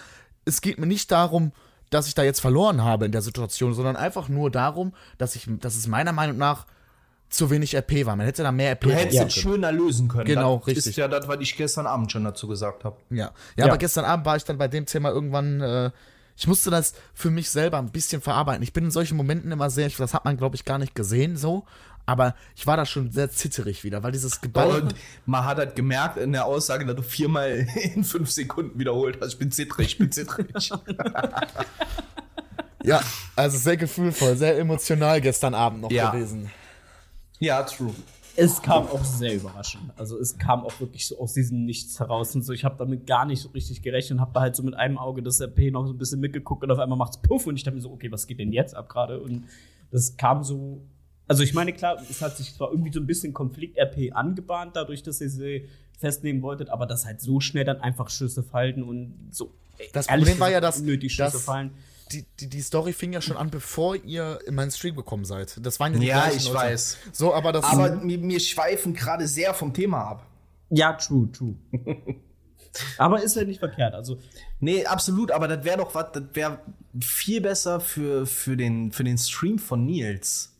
es geht mir nicht darum, dass ich da jetzt verloren habe in der Situation, sondern einfach nur darum, dass ich, dass es meiner Meinung nach zu wenig RP war. Man hätte da mehr RP Du hättest es schöner lösen können. Genau, das richtig. ist ja das, was ich gestern Abend schon dazu gesagt habe. Ja. ja. Ja. aber gestern Abend war ich dann bei dem Thema irgendwann, äh, ich musste das für mich selber ein bisschen verarbeiten. Ich bin in solchen Momenten immer sehr, das hat man glaube ich gar nicht gesehen so, aber ich war da schon sehr zitterig wieder, weil dieses Geballer. Und man hat halt gemerkt in der Aussage, dass du viermal in fünf Sekunden wiederholt hast. Ich bin zittrig, ich bin zittrig. Ja, also sehr gefühlvoll, sehr emotional gestern Abend noch Ja. gewesen. ja, true. es kam auch sehr überraschend. Also es kam auch wirklich so aus diesem Nichts heraus und so. Ich habe damit gar nicht so richtig gerechnet und habe da halt so mit einem Auge das RP noch so ein bisschen mitgeguckt und auf einmal macht's Puff und ich dachte mir so, okay, was geht denn jetzt ab gerade? Und das kam so. Also ich meine, klar, es hat sich zwar irgendwie so ein bisschen Konflikt-RP angebahnt, dadurch, dass ihr sie festnehmen wolltet, aber dass halt so schnell dann einfach Schüsse fallen und so. Das Problem war ja, gesagt, dass- unnötig Schüsse dass- fallen. Die, die, die Story fing ja schon an, bevor ihr in meinen Stream gekommen seid. Das waren ja die Ja, ich Leute. weiß. So, aber das Aber wir, wir schweifen gerade sehr vom Thema ab. Ja, true, true. aber ist ja nicht verkehrt. Also Nee, absolut, aber das wäre doch was, das wäre viel besser für, für, den, für den Stream von Nils.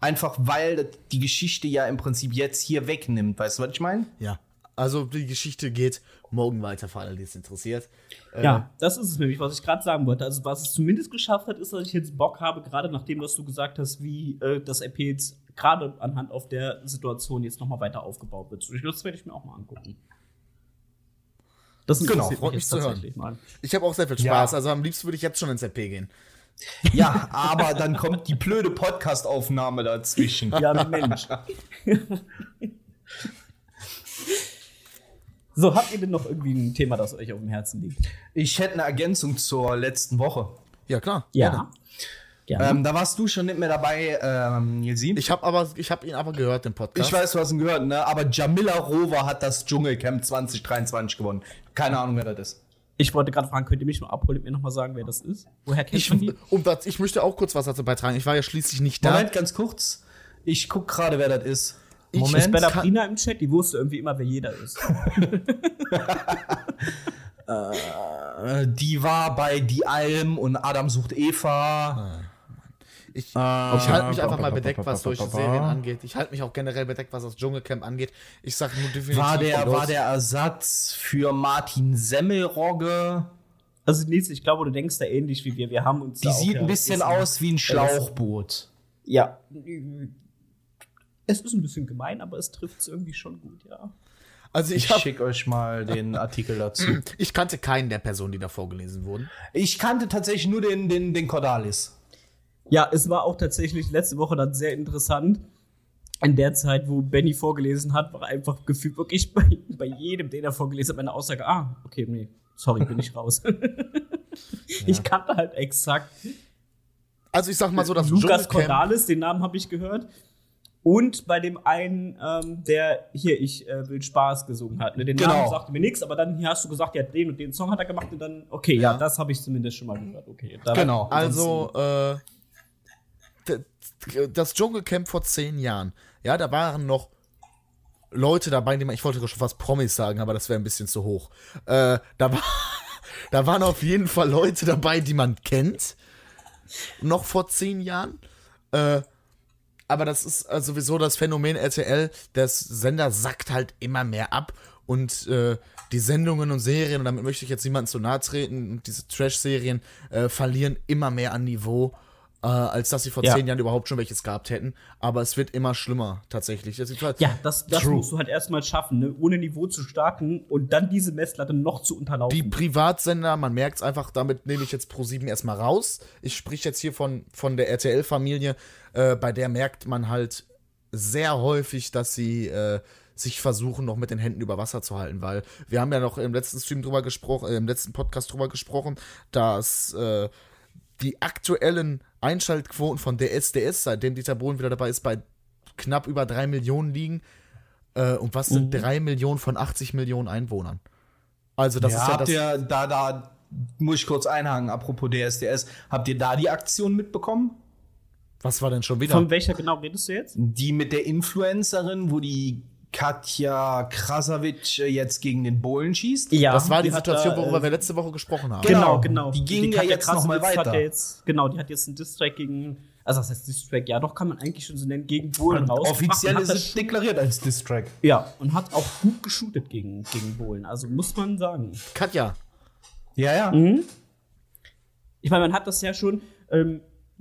Einfach weil die Geschichte ja im Prinzip jetzt hier wegnimmt. Weißt du, was ich meine? Ja. Also die Geschichte geht morgen weiter, für alle, die es interessiert. Äh, Ja, das ist es nämlich, was ich gerade sagen wollte. Also, was es zumindest geschafft hat, ist, dass ich jetzt Bock habe, gerade nachdem, was du gesagt hast, wie äh, das RP jetzt gerade anhand auf der Situation jetzt nochmal weiter aufgebaut wird. Das werde ich mir auch mal angucken. Das Genau, freut mich zu hören. tatsächlich mal. Ich habe auch sehr viel Ja. Spaß. Also am liebsten würde ich jetzt schon ins RP gehen. Ja, aber dann kommt die blöde Podcast-Aufnahme dazwischen. Ja, Mensch. so, habt ihr denn noch irgendwie ein Thema, das euch auf dem Herzen liegt? Ich hätte eine Ergänzung zur letzten Woche. Ja, klar. gerne. Ja. Ähm, da warst du schon nicht mehr dabei, ähm. Ich habe aber, ich habe ihn aber gehört, den Podcast. Ich weiß, du hast ihn gehört, ne? Aber Jamila Rover hat das Dschungelcamp 2023 gewonnen. Keine Ahnung, wer das ist. Ich wollte gerade fragen, könnt ihr mich mal abholen und mir nochmal sagen, wer das ist? Woher kennt Ich, man die? um das, ich möchte auch kurz was dazu beitragen. Ich war ja schließlich nicht da. Moment, ganz kurz. Ich guck gerade, wer das ist. Ich- Ist Moment. Bella kann- Prina im Chat? Die wusste irgendwie immer, wer jeder ist. Äh, die war bei Die Alm und Adam sucht Eva. Ich, ich Äh, halte mich einfach mal bedeckt, was solche Serien angeht. Ich halte mich auch generell bedeckt, was das Dschungelcamp angeht. Ich sage nur definitiv. War der, war der Ersatz für Martin Semmelrogge. Also Nils, ich glaube, du denkst da ähnlich wie wir. Wir haben uns Die auch sieht ja ein bisschen bisschen- aus wie ein Schlauchboot. Ja. Es ist ein bisschen gemein, aber es trifft es irgendwie schon gut, ja. Also Ich ich, schicke euch mal den Artikel dazu. ich kannte keinen der Personen, die da vorgelesen wurden. Ich kannte tatsächlich nur den, den, den Cordalis. Ja, es war auch tatsächlich letzte Woche dann sehr interessant. In der Zeit, wo Benny vorgelesen hat, war einfach gefühlt wirklich bei, bei jedem, den er vorgelesen hat, meine Aussage, ah, okay, nee, sorry, bin ich raus. Ich kannte halt exakt Also ich sag mal so, das Lukas Cordalis, den Namen habe ich gehört. Und bei dem einen, ähm, der hier Ich äh, will Spaß gesungen hat. Ne? Den Genau. Namen sagte mir nichts, aber dann hier hast du gesagt, ja, den und den Song hat er gemacht und dann, okay, ja, Ja. das habe ich zumindest schon mal gehört. Okay, Genau. Also, äh, das Dschungelcamp vor zehn Jahren, ja, da waren noch Leute dabei, die man, ich wollte schon fast Promis sagen, aber das wäre ein bisschen zu hoch. Äh, da, war, da waren auf jeden Fall Leute dabei, die man kennt. Noch vor zehn Jahren. Äh, aber das ist äh, sowieso das Phänomen RTL. Der Sender sackt halt immer mehr ab und äh, die Sendungen und Serien, und damit möchte ich jetzt niemandem zu nahe treten, diese Trash-Serien äh, verlieren immer mehr an Niveau äh, als dass sie vor Ja. zehn Jahren überhaupt schon welches gehabt hätten. Aber es wird immer schlimmer, tatsächlich. Das halt, Ja, das, das musst du halt erstmal schaffen, ne? ohne Niveau zu starten und dann diese Messlatte noch zu unterlaufen. Die Privatsender, man merkt es einfach, damit nehme ich jetzt Pro7 erstmal raus. Ich sprich jetzt hier von, von der RTL-Familie, äh, bei der merkt man halt sehr häufig, dass sie äh, sich versuchen, noch mit den Händen über Wasser zu halten, weil wir haben ja noch im letzten Stream drüber gesprochen, äh, im letzten Podcast drüber gesprochen, dass äh, die aktuellen Einschaltquoten von DSDS, seitdem Dieter Bohlen wieder dabei ist, bei knapp über drei Millionen liegen. Äh, und was sind drei Millionen von 80 Millionen Einwohnern? Also das ja, ist ja habt das. ihr da, da, muss ich kurz einhaken, apropos DSDS, habt ihr da die Aktion mitbekommen? Was war denn schon wieder? Von welcher genau redest du jetzt? Die mit der Influencerin, wo die Katja Krasavic äh, jetzt gegen den Bohlen schießt? Ja, das war die, hat Situation, da, worüber äh, wir letzte Woche gesprochen haben. Genau. Genau, genau. Die ging ja Katja jetzt noch mal Krasowitz Hat weiter. ja jetzt, genau, die hat jetzt einen Distrack gegen, also das heißt Distrack, ja, doch kann man eigentlich schon so nennen, gegen Bohlen rausgebracht. Offiziell ist es das- deklariert als Distrack. Ja, und hat auch gut geshootet gegen, gegen Bohlen, also muss man sagen. Katja, Ja, ja. Mhm. Ich meine, man hat das ja schon ähm,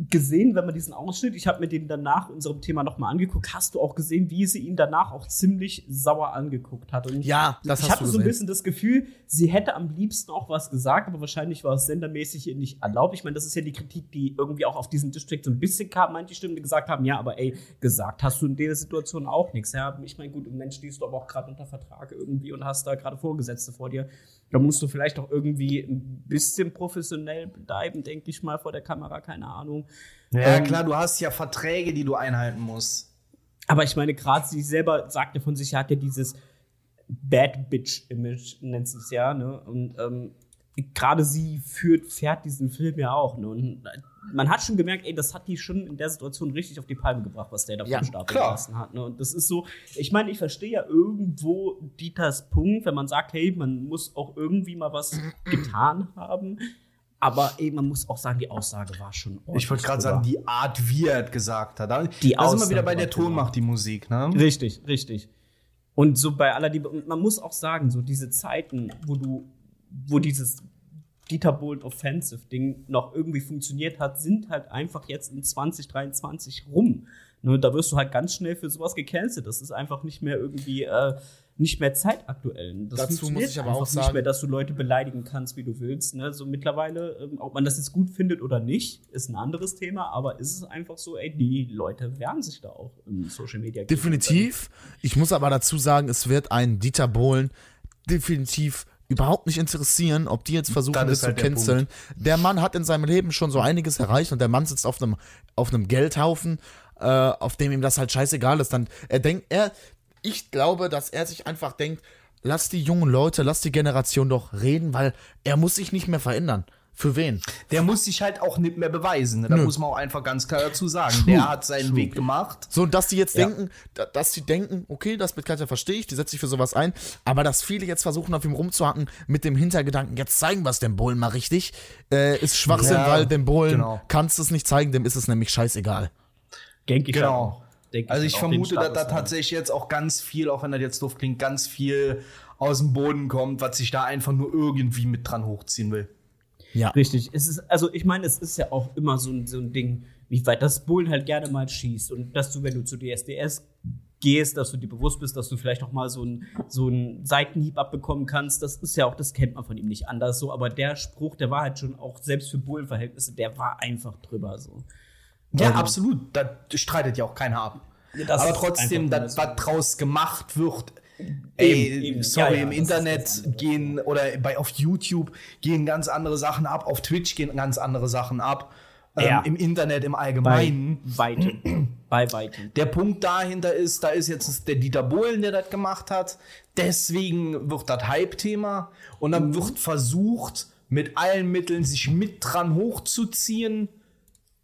gesehen, wenn man diesen Ausschnitt, ich habe mir den danach unserem Thema nochmal angeguckt, hast du auch gesehen, wie sie ihn danach auch ziemlich sauer angeguckt hat. Und Ja, das ich hast hatte du so ein bisschen das Gefühl, sie hätte am liebsten auch was gesagt, aber wahrscheinlich war es sendermäßig ihr nicht erlaubt. Ich meine, das ist ja die Kritik, die irgendwie auch auf diesen District so ein bisschen kam, manche Stimmen, die gesagt haben, ja, aber ey, gesagt hast du in der Situation auch nichts. Ja, ich meine, gut, im Mensch stehst du aber auch gerade unter Vertrag irgendwie und hast da gerade Vorgesetzte vor dir. Da musst du vielleicht auch irgendwie ein bisschen professionell bleiben, denke ich mal, vor der Kamera, keine Ahnung. Ja, Ähm, klar, du hast ja Verträge, die du einhalten musst. Aber ich meine, gerade sie selber sagt ja von sich, hat ja dieses Bad Bitch-Image, nennt sie es ja, ne? Und ähm, gerade sie führt, fährt diesen Film ja auch, ne? Und man hat schon gemerkt, ey, das hat die schon in der Situation richtig auf die Palme gebracht, was der da Ja, vom Stapel klar. gelassen hat. Ne? Und das ist so, ich meine, ich verstehe ja irgendwo Dieters Punkt, wenn man sagt, hey, man muss auch irgendwie mal was getan haben. Aber ey, man muss auch sagen, die Aussage war schon Ich wollte gerade sagen, die Art, wie er es gesagt hat. Da Die da sind wir wieder bei der drüber. Tonmacht, die Musik, ne? Richtig, richtig. Und so bei aller Liebe, man muss auch sagen, so diese Zeiten, wo du, wo dieses Dieter Bohlen Offensive Ding noch irgendwie funktioniert hat, sind halt einfach jetzt in 2023 rum. Nur da wirst du halt ganz schnell für sowas gecancelt. Das ist einfach nicht mehr irgendwie, äh, nicht mehr zeitaktuell. Das Dazu funktioniert muss ich aber auch nicht sagen- mehr, dass du Leute beleidigen kannst, wie du willst. Ne? So mittlerweile, ähm, ob man das jetzt gut findet oder nicht, ist ein anderes Thema, aber ist es einfach so, ey, die Leute wehren sich da auch im Social Media. definitiv. Ich muss aber dazu sagen, es wird einen Dieter Bohlen definitiv überhaupt nicht interessieren, ob die jetzt versuchen, Das ist zu halt der canceln. Der Mann hat in seinem Leben schon so einiges erreicht und der Mann sitzt auf einem auf einem Geldhaufen, äh, auf dem ihm das halt scheißegal ist. Dann er denkt, er, ich glaube, dass er sich einfach denkt, lass die jungen Leute, lass die Generation doch reden, weil er muss sich nicht mehr verändern. Für wen? Der muss sich halt auch nicht mehr beweisen. Ne? Da muss man auch einfach ganz klar dazu sagen. Der hat seinen Weg gemacht. So, und dass die jetzt Ja. denken, da- dass die denken, okay, das mit Katja verstehe ich, die setzt sich für sowas ein, aber dass viele jetzt versuchen, auf ihm rumzuhacken mit dem Hintergedanken, jetzt zeigen wir es dem Bohlen mal richtig, äh, ist Schwachsinn, Ja, weil dem Bohlen genau. kannst du es nicht zeigen, dem ist es nämlich scheißegal. Denke ich Genau. auch. Denke Also halt ich auch, vermute, dass da haben. tatsächlich jetzt auch ganz viel, auch wenn das jetzt doof klingt, ganz viel aus dem Boden kommt, was sich da einfach nur irgendwie mit dran hochziehen will. Ja. Richtig. Es ist, also ich meine, es ist ja auch immer so ein, so ein Ding, wie weit das Bullen halt gerne mal schießt. Und dass du, wenn du zu DSDS gehst, dass du dir bewusst bist, dass du vielleicht auch mal so einen so einen Seitenhieb abbekommen kannst, das ist ja auch, das kennt man von ihm nicht anders so. Aber der Spruch, der war halt schon auch selbst für Bullenverhältnisse, der war einfach drüber so. Ja, Ähm, absolut. Das streitet ja auch keiner ab. das Aber trotzdem, das, was draus gemacht wird, ey, eben. sorry, Ja, ja, im Internet gehen oder bei auf YouTube gehen ganz andere Sachen ab, auf Twitch gehen ganz andere Sachen ab. Ähm, Ja. Im Internet im Bei Allgemeinen. weitem. Bei weitem. Der Punkt dahinter ist, da ist jetzt der Dieter Bohlen, der das gemacht hat. Deswegen wird das Hype-Thema. Und dann wird versucht, mit allen Mitteln sich mit dran hochzuziehen,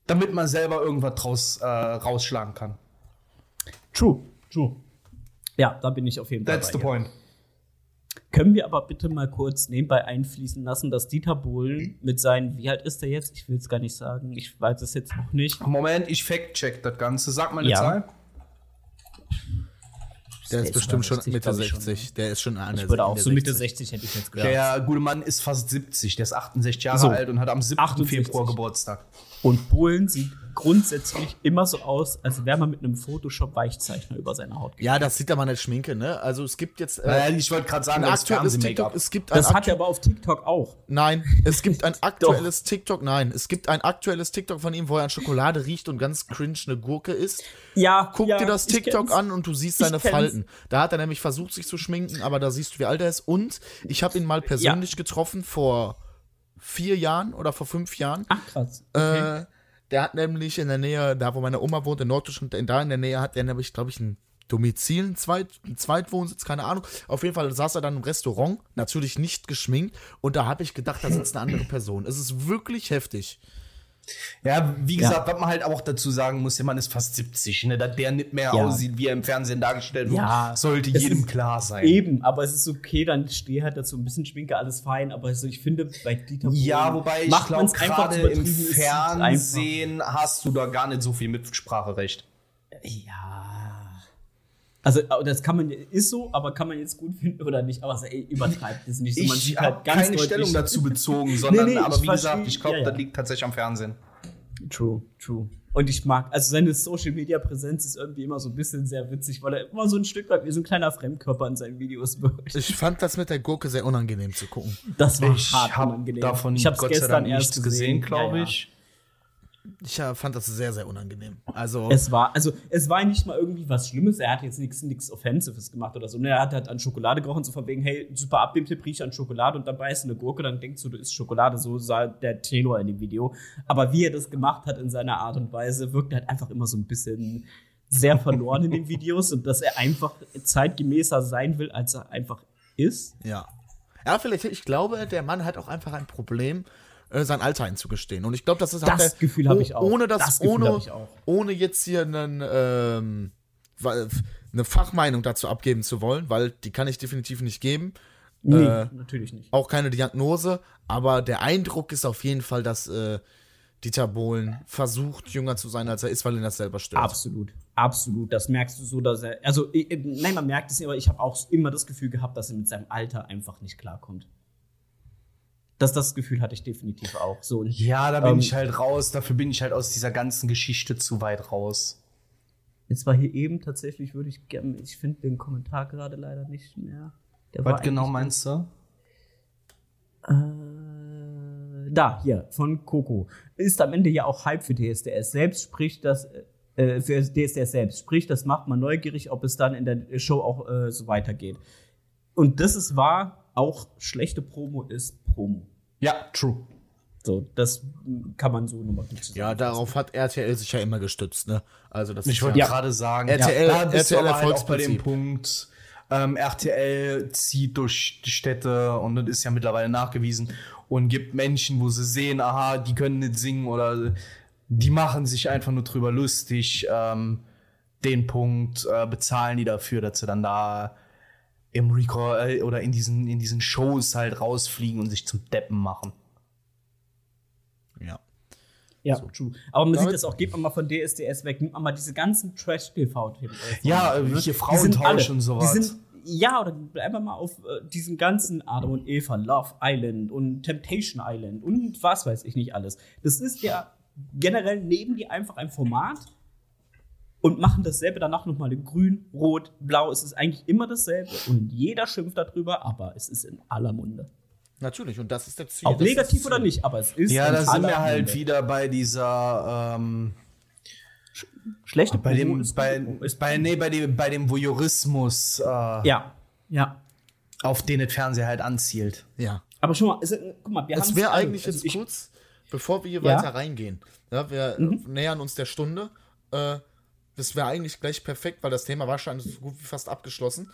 damit man selber irgendwas draus äh, rausschlagen kann. True. True. Ja, da bin ich auf jeden Fall. That's the point. Können wir aber bitte mal kurz nebenbei einfließen lassen, dass Dieter Bohlen mit seinen, wie alt ist er jetzt? Ich will es gar nicht sagen, ich weiß es jetzt noch nicht. Moment, ich fact-check das Ganze. Sag mal eine Ja. Zahl. Der ist ist bestimmt schon 60, Mitte glaub ich schon, 60. Der ist schon an Ich würde auch so Mitte 60. 60 hätte ich jetzt gedacht. Der gute Mann ist fast 70. Der ist 68 Jahre So. alt und hat am 7. 68. Februar Geburtstag. Und Bohlen sieht grundsätzlich immer so aus, als wäre man mit einem Photoshop-Weichzeichner über seine Haut Ja, das sieht aber nicht Schminke, ne? Also es gibt jetzt äh, Naja, ich wollte gerade sagen, ein aktuelles TikTok. Es gibt ein Das hat er aber auf TikTok auch. Nein, es gibt ein aktuelles TikTok. Nein, es gibt ein aktuelles TikTok von ihm, wo er an Schokolade riecht und ganz cringe eine Gurke isst. Ja, Guck ja, dir das TikTok an und du siehst seine. Falten. Da hat er nämlich versucht, sich zu schminken, aber da siehst du, wie alt er ist. Und ich habe ihn mal persönlich getroffen vor vier Jahren oder vor fünf Jahren. Ach, krass. Okay. Äh, der hat nämlich in der Nähe, da wo meine Oma wohnt, in Norddeutschland, da in der Nähe hat er nämlich, glaube ich, ein Domizil, ein, Zweit, ein Zweitwohnsitz, keine Ahnung. Auf jeden Fall saß er dann im Restaurant, natürlich nicht geschminkt. Und da habe ich gedacht, da sitzt eine andere Person. Es ist wirklich heftig. Ja, wie gesagt, was man halt auch dazu sagen muss, der Mann ist fast 70, ne? Dass der nicht mehr Ja. aussieht, wie er im Fernsehen dargestellt wird, Ja, sollte jedem klar sein. Eben, aber es ist okay, dann stehe halt dazu ein bisschen Schminke, alles fein, aber also ich finde, bei Dieter Bohlen Ja, wobei ich glaube, gerade im Fernsehen hast du da gar nicht so viel Mitspracherecht. Ja. Also, aber das kann man, ist so, aber kann man jetzt gut finden oder nicht, aber ey, übertreibt es nicht so. Man Ich sieht habe halt ganz keine deutlich- Stellung dazu bezogen, sondern Nee, nee, aber ich wie gesagt, ich glaube, ja, ja. das liegt tatsächlich am Fernsehen. True, true. Und ich mag, also seine Social Media Präsenz ist irgendwie immer so ein bisschen sehr witzig, weil er immer so ein Stück weit wie so ein kleiner Fremdkörper in seinen Videos wirkt. Ich fand das mit der Gurke sehr unangenehm zu gucken. Das war Ich hart habe unangenehm. davon ich sei gestern Dank erst nichts gesehen, glaube Ja, ja. Ich. Äh, fand das sehr, sehr unangenehm. Also, Es war, also es war nicht mal irgendwie was Schlimmes. Er hat jetzt nichts nichts Offensives gemacht oder so. Ne, Er hat halt an Schokolade gerochen, so von wegen, hey, super Abnehmtipp, riech an Schokolade und dabei ist eine Gurke, dann denkst du, du isst Schokolade. So sah der Tenor in dem Video. Aber wie er das gemacht hat in seiner Art und Weise, wirkt halt einfach immer so ein bisschen sehr verloren in den Videos und dass er einfach zeitgemäßer sein will, als er einfach ist. ja. Ja, vielleicht, ich glaube, der Mann hat auch einfach ein Problem, äh, sein Alter einzugestehen. Und ich glaube, das ist hat Das er- Gefühl hab oh- ich auch. Ohne das, Das Gefühl ohne, hab ich auch. ohne jetzt hier einen, ähm, eine Fachmeinung dazu abgeben zu wollen, weil die kann ich definitiv nicht geben. Nee, Äh, natürlich nicht. Auch keine Diagnose, aber der Eindruck ist auf jeden Fall, dass äh, Dieter Bohlen versucht, jünger zu sein, als er ist, weil ihn das selber stört. Absolut, absolut. Das merkst du so, dass er. Also, ich- ich- nein, man merkt es nicht, aber ich habe auch immer das Gefühl gehabt, dass er mit seinem Alter einfach nicht klarkommt. Das, das Gefühl hatte ich definitiv auch. So, und Ja, da bin Ähm, ich halt raus. Dafür bin ich halt aus dieser ganzen Geschichte zu weit raus. jetzt war hier eben tatsächlich, würde ich gerne. Ich finde den Kommentar gerade leider nicht mehr. Der Was genau meinst du? Äh, da, hier, von Coco. Ist am Ende ja auch Hype für DSDS selbst, sprich das, äh, für DSDS selbst. Sprich, das macht man neugierig, ob es dann in der Show auch äh, so weitergeht. Und das ist wahr, auch schlechte Promo ist Promo. Ja, true. So, das kann man so nochmal gut zusammen. Ja, darauf hat RTL sich ja immer gestützt, ne? Also das Ich ist wollte ja, gerade sagen, RTL da bist du RTL aber halt auch bei dem. Punkt, ähm, RTL zieht durch die Städte und das ist ja mittlerweile nachgewiesen und gibt Menschen, wo sie sehen, aha, die können nicht singen oder die machen sich einfach nur drüber lustig. Ähm, den Punkt äh, bezahlen die dafür, dass sie dann da im Record äh, oder in diesen, in diesen Shows halt rausfliegen und sich zum Deppen machen. ja. Ja, true. Aber man Damit- sieht das auch, geht man mal von DSDS weg, nimmt man mal diese ganzen Trash-TV-Themen. Ja, sind Frauentausch alle- und sowas. Die sind, ja, oder bleiben wir mal auf äh, diesen ganzen Adam und Eva, Love Island und Temptation Island und was weiß ich nicht alles. Das ist ja generell nehmen die einfach ein Format und machen dasselbe danach nochmal in grün, rot, blau. Es ist eigentlich immer dasselbe und jeder schimpft darüber, aber es ist in aller Munde. Natürlich, und das ist der Ziel. Ob das ist negativ oder nicht, aber es ist Ja, in da sind wir halt Munde. wieder bei dieser ähm, Schlechte bei dem ist bei. Ist- bei, nee, bei dem bei dem Voyeurismus, äh, Ja, ja. auf den das Fernseher halt anzielt. Ja. Aber schon mal, es, guck mal, wir Es haben wäre eigentlich also jetzt kurz, bevor wir hier Ja? weiter reingehen. Ja, wir Mhm. äh, nähern uns der Stunde. Äh, das wäre eigentlich gleich perfekt, weil das Thema war schon so gut wie fast abgeschlossen.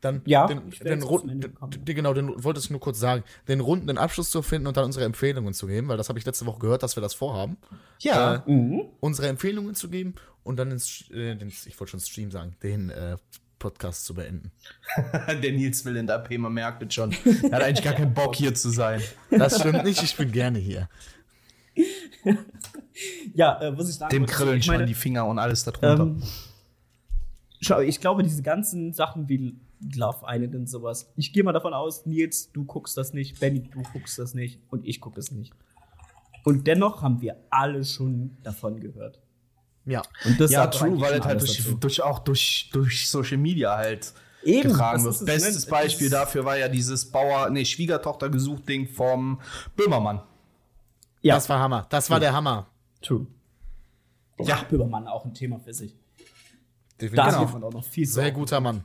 Dann Ja, den, den, jetzt Rund- zum Ende gekommen. den, genau, den wollte ich nur kurz sagen, den runden Abschluss zu finden und dann unsere Empfehlungen zu geben, weil das habe ich letzte Woche gehört, dass wir das vorhaben. Ja. Äh, Mhm. unsere Empfehlungen zu geben und dann den, Sch- äh, den ich wollte schon Stream sagen, den äh, Podcast zu beenden. der Nils will in der AP, man merkt es schon. Er hat eigentlich gar keinen Bock, hier zu sein. Das stimmt nicht, ich bin gerne hier. Ja, äh, was ich sagen Dem krillen ich schon meine, die Finger und alles darunter. Ähm, schau, ich glaube, diese ganzen Sachen wie Love Island und sowas, ich gehe mal davon aus, Nils, du guckst das nicht, Benny, du guckst das nicht und ich gucke es nicht. Und dennoch haben wir alle schon davon gehört. Ja. Und das ja, true, weil es halt durch, durch, auch durch, durch Social Media halt Eben, getragen das wird. Bestes? Beispiel dafür war ja dieses Bauer, nee, Schwiegertochter gesucht Ding vom Böhmermann. Ja, Das war Hammer. Das war der Hammer. true. Ja. Böhmermann auch ein Thema für sich. Definitiv. Da Genau. auch noch viel Sehr guter Mann.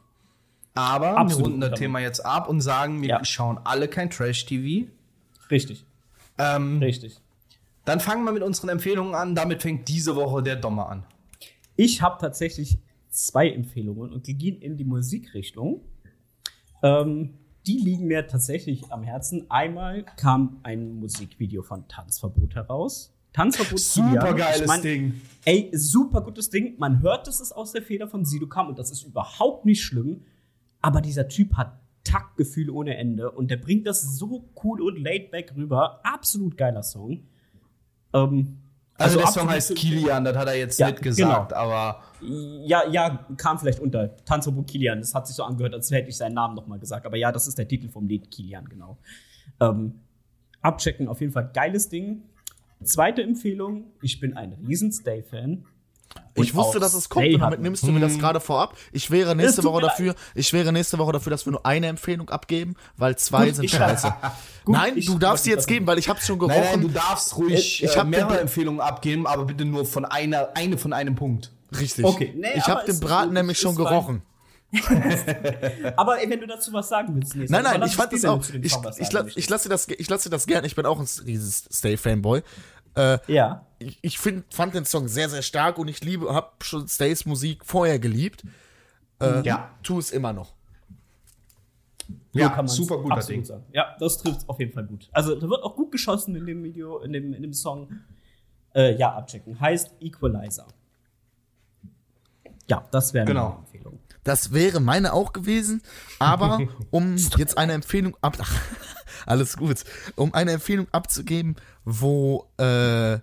Aber Absolut wir runden das Thema jetzt ab und sagen, wir Ja. schauen alle kein Trash-TV. Richtig, Ähm, richtig. dann fangen wir mit unseren Empfehlungen an. Damit fängt diese Woche der Dommer an. Ich habe tatsächlich zwei Empfehlungen und die gehen in die Musikrichtung. Ähm, die liegen mir tatsächlich am Herzen. Einmal kam ein Musikvideo von Tanzverbot heraus. Tanzverbot Super geiles Ich mein, Ding. Ey, super gutes Ding. Man hört, dass es aus der Feder von Sido kam und das ist überhaupt nicht schlimm. Aber dieser Typ hat Taktgefühl ohne Ende und der bringt das so cool und laid back rüber. Absolut geiler Song. Ähm, Also, der Song heißt Kilian, das hat er jetzt Ja, nicht gesagt, genau. aber Ja, ja, kam vielleicht unter. Tanzverbot Kilian. Das hat sich so angehört, als hätte ich seinen Namen nochmal gesagt. Aber ja, das ist der Titel vom Lied Kilian, genau. Ähm, abchecken, auf jeden Fall geiles Ding. Zweite Empfehlung, ich bin ein riesen Stay-Fan. Ich Und wusste, auch dass es kommt Stay und damit nimmst du mir das gerade vorab. Ich wäre nächste Woche dafür, ich wäre nächste Woche dafür, dass wir nur eine Empfehlung abgeben, weil zwei Gut, sind ich- scheiße. Gut, Nein, ich- du darfst sie jetzt geben, weil ich hab's schon nein, nein, du gerochen. darfst ruhig Ich äh, mehrere Empfehlungen abgeben, aber bitte nur von einer, eine von einem Punkt. Richtig. Okay, nee, ich habe den Braten nämlich schon gerochen. Aber ey, wenn du dazu was sagen willst, nächste Nein, nein, ich fand wenn auch. Ich, ich, möchtest. ich lasse das, ich lasse das gern. Ich bin auch ein dieses Stay-Fanboy. Äh, Ja. Ich ich find, fand den Song sehr, sehr stark und ich liebe, habe schon Stays Musik vorher geliebt. Äh, Ja. Tu es immer noch. So Ja, kann man's super guter absolut Ding. sagen. Ja, das trifft auf jeden Fall gut. Also, da wird auch gut geschossen in dem Video, in dem, in dem Song. Äh, ja, abchecken. Heißt Equalizer. Ja, das wäre Genau. meine Empfehlung. Das wäre meine auch gewesen, aber um jetzt eine Empfehlung ab Ach, alles gut, um eine Empfehlung abzugeben, wo äh,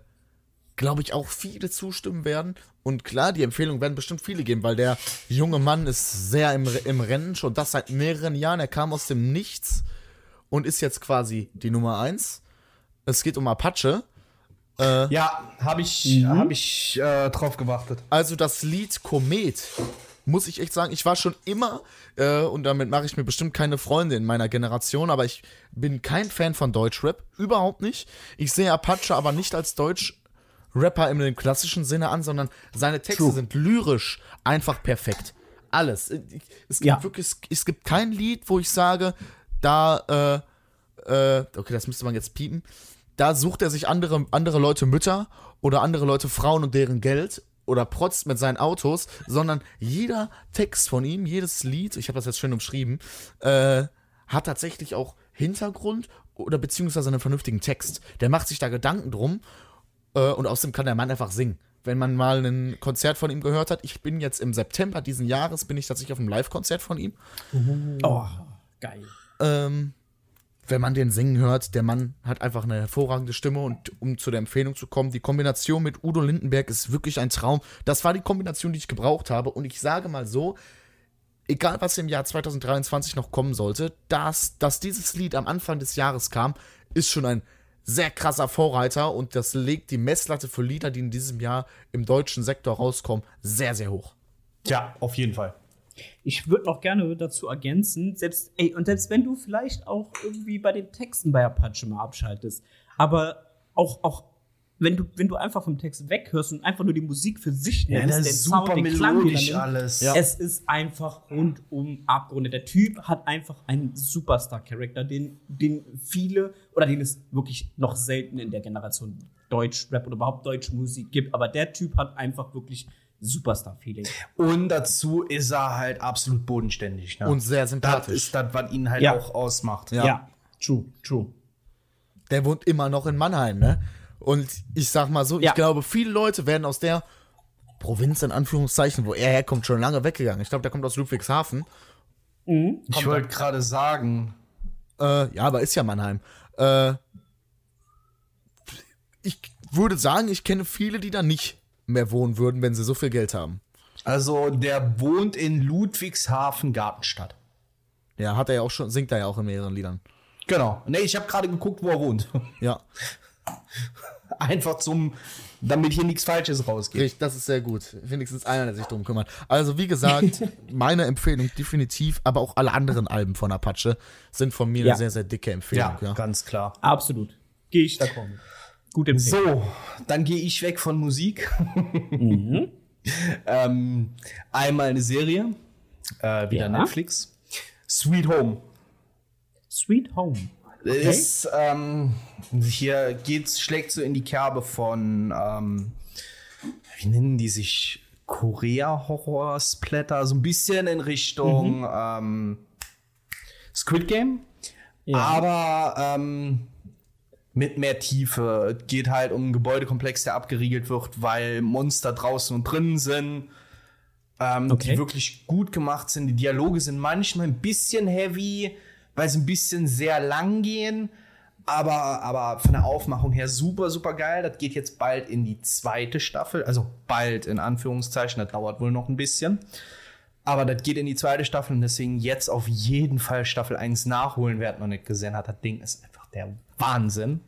glaube ich auch viele zustimmen werden und klar, die Empfehlung werden bestimmt viele geben, weil der junge Mann ist sehr im, im Rennen schon das seit mehreren Jahren, er kam aus dem Nichts und ist jetzt quasi die Nummer eins. Es geht um Apache. Ja, habe ich, hab ich äh, drauf gewartet. Also das Lied Komet, muss ich echt sagen, ich war schon immer, äh, und damit mache ich mir bestimmt keine Freunde in meiner Generation, aber ich bin kein Fan von Deutschrap, überhaupt nicht. Ich sehe Apache aber nicht als Deutschrapper im klassischen Sinne an, sondern seine Texte True. sind lyrisch einfach perfekt. Alles. Es gibt Ja. wirklich, es gibt kein Lied, wo ich sage, da, äh, äh, okay, das müsste man jetzt piepen. Da sucht er sich andere, andere Leute Mütter oder andere Leute Frauen und deren Geld oder protzt mit seinen Autos, sondern jeder Text von ihm, jedes Lied, ich habe das jetzt schön umschrieben, äh, hat tatsächlich auch Hintergrund oder beziehungsweise einen vernünftigen Text. Der macht sich da Gedanken drum äh, und außerdem kann der Mann einfach singen. Wenn man mal ein Konzert von ihm gehört hat, ich bin jetzt im September diesen Jahres, bin ich tatsächlich auf einem Live-Konzert von ihm. Oh, geil. Ähm, wenn man den singen hört, der Mann hat einfach eine hervorragende Stimme und um zu der Empfehlung zu kommen, die Kombination mit Udo Lindenberg ist wirklich ein Traum. Das war die Kombination, die ich gebraucht habe und ich sage mal so, egal was im Jahr 2023 noch kommen sollte, dass, dass dieses Lied am Anfang des Jahres kam, ist schon ein sehr krasser Vorreiter und das legt die Messlatte für Lieder, die in diesem Jahr im deutschen Sektor rauskommen, sehr, sehr hoch. Tja, auf jeden Fall. Ich würde noch gerne dazu ergänzen, selbst, ey, und selbst wenn du vielleicht auch irgendwie bei den Texten bei Apache mal abschaltest, aber auch, auch wenn du, wenn du einfach vom Text weghörst und einfach nur die Musik für sich Ja, nimmst, das den ist super Sound, den Klang, den melodisch nimmt, alles. Ja. Es ist einfach rundum abgerundet. Der Typ hat einfach einen Superstar-Charakter, den, den viele oder den es wirklich noch selten in der Generation Deutsch-Rap oder überhaupt deutsche Musik gibt. Aber der Typ hat einfach wirklich Superstar-Feeling. Und dazu ist er halt absolut bodenständig. Ne? Und sehr das sympathisch. ist das, was ihn halt Ja. auch ausmacht. Ja. true, true. der wohnt immer noch in Mannheim, ne? Und ich sag mal so, Ja. ich glaube, viele Leute werden aus der Provinz in Anführungszeichen, wo er herkommt, schon lange weggegangen. Ich glaube, der kommt aus Ludwigshafen. Ich wollte gerade sagen, Äh, ja, aber ist ja Mannheim. Äh, ich würde sagen, ich kenne viele, die da nicht mehr wohnen würden, wenn sie so viel Geld haben. also der wohnt in Ludwigshafen Gartenstadt. Ja, hat er ja auch schon, singt er ja auch in mehreren Liedern. Genau. Nee, ich habe gerade geguckt, wo er wohnt. Ja, Einfach zum, damit hier nichts Falsches rausgeht. richtig, das ist sehr gut. Wenigstens einer, der sich drum kümmert. Also, wie gesagt, meine Empfehlung definitiv, aber auch alle anderen Alben von Apache sind von mir Ja. eine sehr, sehr dicke Empfehlung. Ja, Ja, ganz klar. Absolut. Gehe ich d'accord mit. Gut empfehlen. So, dann gehe ich weg von Musik. ähm, einmal eine Serie, äh, wieder Ja. Netflix. Sweet Home. Sweet Home. Ist, ähm, hier geht's, schlägt so in die Kerbe von, ähm, wie nennen die sich? Korea-Horror-Splatter, so ein bisschen in Richtung ähm, Squid Game. Ja. Aber ähm, mit mehr Tiefe. Geht halt um einen Gebäudekomplex, der abgeriegelt wird, weil Monster draußen und drinnen sind. Ähm, Okay. Die wirklich gut gemacht sind. Die Dialoge sind manchmal ein bisschen heavy, weil sie ein bisschen sehr lang gehen. Aber, aber von der Aufmachung her super, super geil. Das geht jetzt bald in die zweite Staffel. Also bald in Anführungszeichen. Das dauert wohl noch ein bisschen. Aber das geht in die zweite Staffel und deswegen jetzt auf jeden Fall Staffel 1 nachholen, wer hat noch nicht gesehen hat. Das Ding ist einfach der Wahnsinn.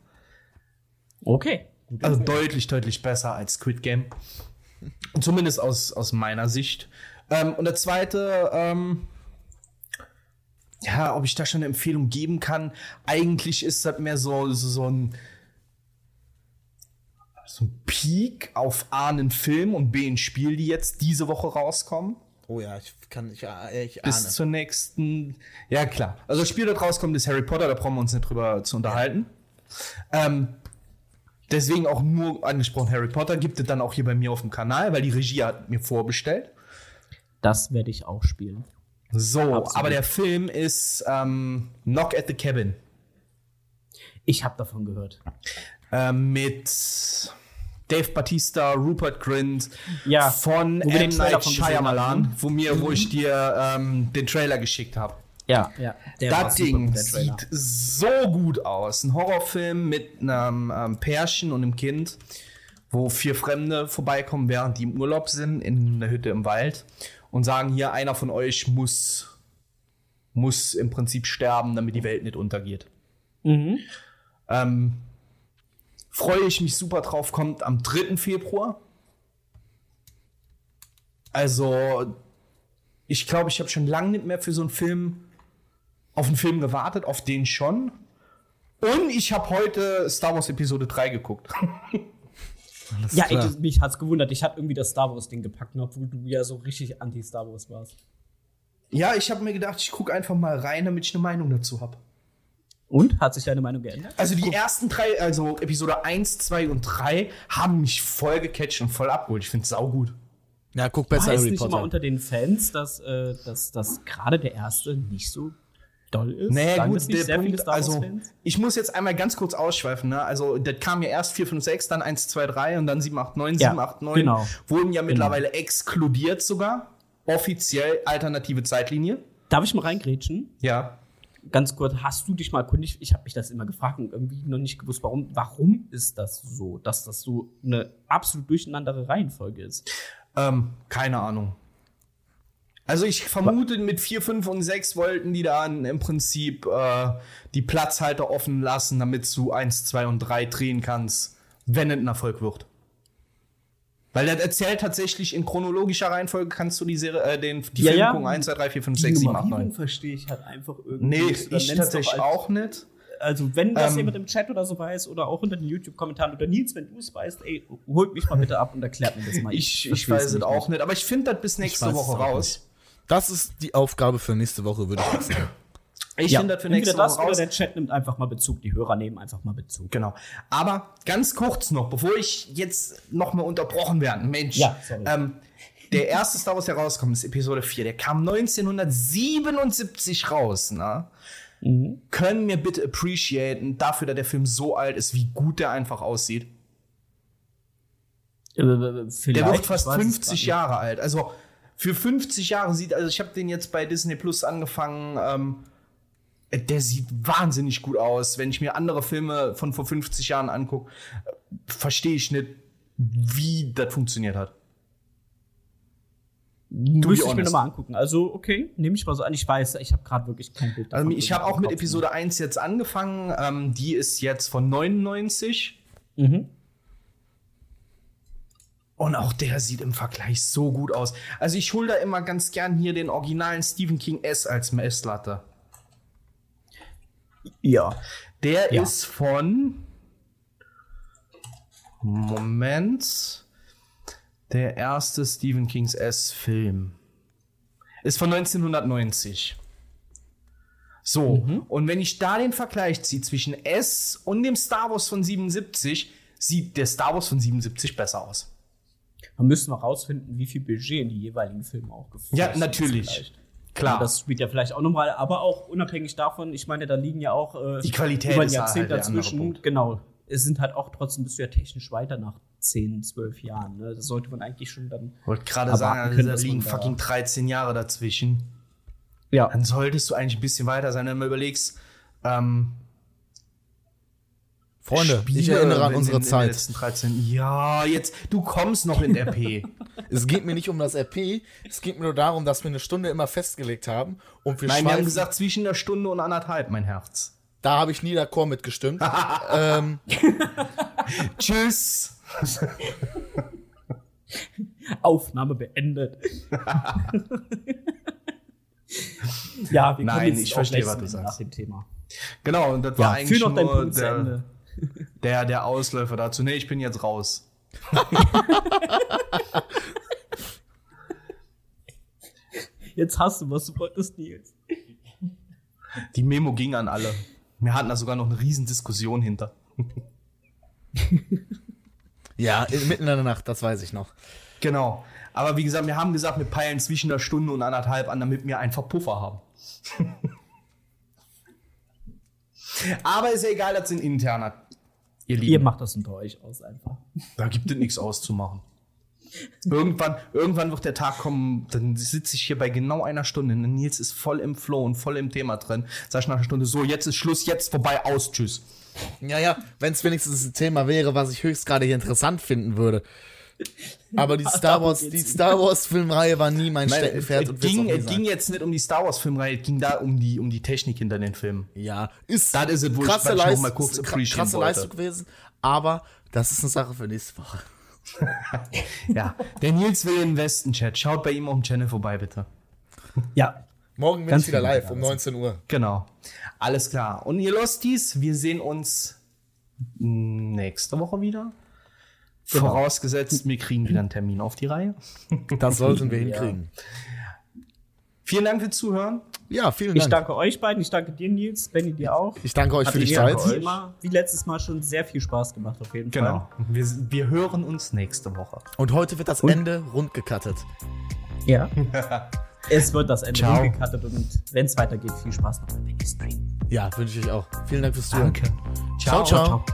Okay. Also deutlich, deutlich besser als Squid Game. Zumindest aus, aus meiner Sicht. Ähm, und der zweite, ähm, ja, ob ich da schon eine Empfehlung geben kann. Eigentlich ist das mehr so, so, so ein so ein Peak auf A, einen Film und B, ein Spiel, die jetzt diese Woche rauskommen. Oh ja, ich kann, ich, äh, ich Bis ahne. zur nächsten. Ja, klar. Also das Spiel, das rauskommt, ist Harry Potter, da brauchen wir uns nicht drüber zu unterhalten. Ähm, deswegen auch nur angesprochen Harry Potter, gibt es dann auch hier bei mir auf dem Kanal, weil die Regie hat mir vorbestellt. Das werde ich auch spielen. So, Absolut. aber der Film ist ähm, Knock at the Cabin. Ich habe davon gehört. Ähm, mit Dave Batista, Rupert Grint, Ja, von M. Night Shyamalan, ne? wo, mir, wo ich dir ähm, den Trailer geschickt habe. Ja, ja. Der war Das Ding sieht so gut aus. Ein Horrorfilm mit einem ähm, Pärchen und einem Kind, wo vier Fremde vorbeikommen, während die im Urlaub sind, in einer Hütte im Wald und sagen, hier, einer von euch muss, muss im Prinzip sterben, damit die Welt nicht untergeht. Mhm. Ähm, freue ich mich super drauf, kommt am 3. Februar. Also, ich glaube, ich habe schon lange nicht mehr für so einen Film auf einen Film gewartet, auf den schon. Und ich habe heute Star Wars Episode 3 geguckt. Alles Ja, ey, klar. das, mich hat's gewundert. Ich hatte irgendwie das Star Wars-Ding gepackt, obwohl du ja so richtig anti-Star Wars warst. ja, ich habe mir gedacht, ich gucke einfach mal rein, damit ich eine Meinung dazu habe. Und? Hat sich deine Meinung geändert? Also die ersten drei, also Episode 1, 2 und 3 haben mich voll gecatcht und voll abgeholt. Ich finde es saugut. Ja, guck besser War Harry nicht immer Potter. unter den Fans, dass, äh, dass, dass gerade der erste nicht so doll ist? Sagen gut, der sehr Punkt, also ich muss jetzt einmal ganz kurz ausschweifen, ne? Also, das kam ja erst 4, 5, 6, dann 1, 2, 3 und dann 7, 8, 9, Ja, 7, 8, 9. genau. Wurden ja mittlerweile exkludiert sogar. Offiziell alternative Zeitlinie. Darf ich mal reingrätschen? Ja. Ganz kurz, hast du dich mal kundig, ich habe mich das immer gefragt und irgendwie noch nicht gewusst, warum, warum ist das so, dass das so eine absolut durcheinandere Reihenfolge ist? Ähm, keine Ahnung. Also ich vermute, mit 4, 5 und 6 wollten die dann im Prinzip äh, die Platzhalter offen lassen, damit du 1, 2 und 3 drehen kannst, wenn es ein Erfolg wird. Weil das erzählt tatsächlich in chronologischer Reihenfolge kannst du die Serie, äh, den, die Ja, Filme ja. gucken, 1, 2, 3, 4, 5, 6, 7, 8, 9. verstehe ich halt einfach irgendwie. Nee, nicht. Ich doch tatsächlich auch nicht. Also, wenn das Ähm, jemand im Chat oder so weiß oder auch unter den YouTube-Kommentaren oder Nils, wenn du es weißt, ey, holt mich mal bitte ab und erklärt mir das mal. Ich, ich versteh's weiß es auch nicht, aber ich finde das bis nächste Woche raus. Das ist die Aufgabe für nächste Woche, würde ich sagen. Ich Ja, finde das für entweder nächste das Woche oder raus. der Chat nimmt einfach mal Bezug, die Hörer nehmen einfach mal Bezug. Genau. Aber ganz kurz noch, bevor ich jetzt noch mal unterbrochen werde. Mensch. Ja, sorry. Ähm, der erste Star Wars, der rauskommt, ist Episode 4. Der kam 1977 raus. Ne? Können wir bitte appreciaten, dafür, dass der Film so alt ist, wie gut der einfach aussieht? Äh, Der vielleicht, wird fast ich weiß es 50 grad Jahre alt. Also für 50 Jahre sieht, also ich habe den jetzt bei Disney Plus angefangen. Ähm, der sieht wahnsinnig gut aus. Wenn ich mir andere Filme von vor 50 Jahren angucke, verstehe ich nicht, wie das funktioniert hat. be Müsste ich mir nochmal angucken. Also, okay, nehme ich mal so an. Ich weiß, ich habe gerade wirklich kein Bild Also ich habe auch mit. Episode 1 jetzt angefangen. Ähm, die ist jetzt von 99. Mhm. Und auch der sieht im Vergleich so gut aus. Also ich hole da immer ganz gern hier den originalen Stephen King S als Messlatte. Ja. Der Ja. ist von. Moment. Der erste Stephen Kings S-Film. Ist von 1990. So, und wenn ich da den Vergleich ziehe zwischen S und dem Star Wars von 77, sieht der Star Wars von 77 besser aus. Man müsste noch rausfinden, wie viel Budget in die jeweiligen Filme auch geflossen Ja, ist natürlich. vielleicht. Klar. Ja, das spielt ja vielleicht auch nochmal, aber auch unabhängig davon, ich meine, da liegen ja auch äh, Die Qualität über ein halt Jahrzehnt andere dazwischen. Genau. Es sind halt auch trotzdem bist du ja technisch weiter nach 10, 12 Jahren. Ne? Das sollte man eigentlich schon dann. wollte gerade sagen, können, da liegen fucking 13 Jahre dazwischen. Ja. Dann solltest du eigentlich ein bisschen weiter sein, wenn du mal überlegst, ähm, Freunde, ich Spiele erinnere an in- unsere in, In den Zeit. letzten 13. Ja, jetzt, du kommst noch in RP. Es geht mir nicht um das RP, es geht mir nur darum, dass wir eine Stunde immer festgelegt haben und wir Nein, wir haben gesagt zwischen einer Stunde und anderthalb, mein Herz. da habe ich nie d'accord mitgestimmt. ähm, Tschüss. Aufnahme beendet. ja, wir Nein, kommen jetzt ich verstehe, was du sagst. nach dem Thema. Genau, und das war Ja, eigentlich noch deinen nur Punkt zu der, Ende. Der, der Ausläufer dazu. Nee, ich bin jetzt raus. Jetzt hast du, was du wolltest, Nils. Die Memo ging an alle. Wir hatten da sogar noch eine riesen Diskussion hinter. ja, mitten in der Nacht, das weiß ich noch. Genau. Aber wie gesagt, wir haben gesagt, wir peilen zwischen einer Stunde und anderthalb an, damit wir einfach Puffer haben. Aber ist ja egal, das sind interner. Ihr Lieben. Ihr macht das unter euch aus einfach. Da gibt es nichts auszumachen. Irgendwann, irgendwann wird der Tag kommen, dann sitze ich hier bei genau einer Stunde. und Nils ist voll im Flow und voll im Thema drin. Sag ich nach einer Stunde, so, jetzt ist Schluss, jetzt vorbei, aus, tschüss. Ja, ja, wenn es wenigstens ein Thema wäre, was ich höchstgradig interessant finden würde. Aber die Star Darum Wars, die. Star Wars Filmreihe war nie mein Steckenpferd es ging, es ging jetzt nicht um die Star Wars Filmreihe, es ging da um die, um die Technik hinter den Filmen. Ja, ist Das ist es, wo ich- krasse, ich Leist mal kurz krasse. Leistung gewesen, aber das ist eine Sache für nächste Woche. Ja, der Nils will in den Westen, Chat. Schaut bei ihm auf dem Channel vorbei, bitte. Ja. Morgen bin ich wieder live um also. 19 Uhr. Genau. Alles klar. Und ihr Losties, wir sehen uns nächste Woche wieder. Genau. Vorausgesetzt, wir kriegen wieder einen Termin auf die Reihe. Das sollten wir Ja. hinkriegen. Vielen Dank fürs Zuhören. Ja, vielen Ich Dank. danke euch beiden, ich danke dir, Nils, Benny dir auch. Ich danke euch Hat für die Zeit. wie immer, wie letztes Mal schon sehr viel Spaß gemacht, auf jeden Genau. Wir, wir hören uns nächste Woche. Und heute wird das Ende rund gecuttet. Fall. Ja. es wird das Ende Ciao. rumgekattet und wenn es weitergeht, viel Spaß noch beim Benny Stream. Ja, wünsche ich euch auch. Vielen Dank fürs Zuhören. Danke. ciao. ciao. ciao.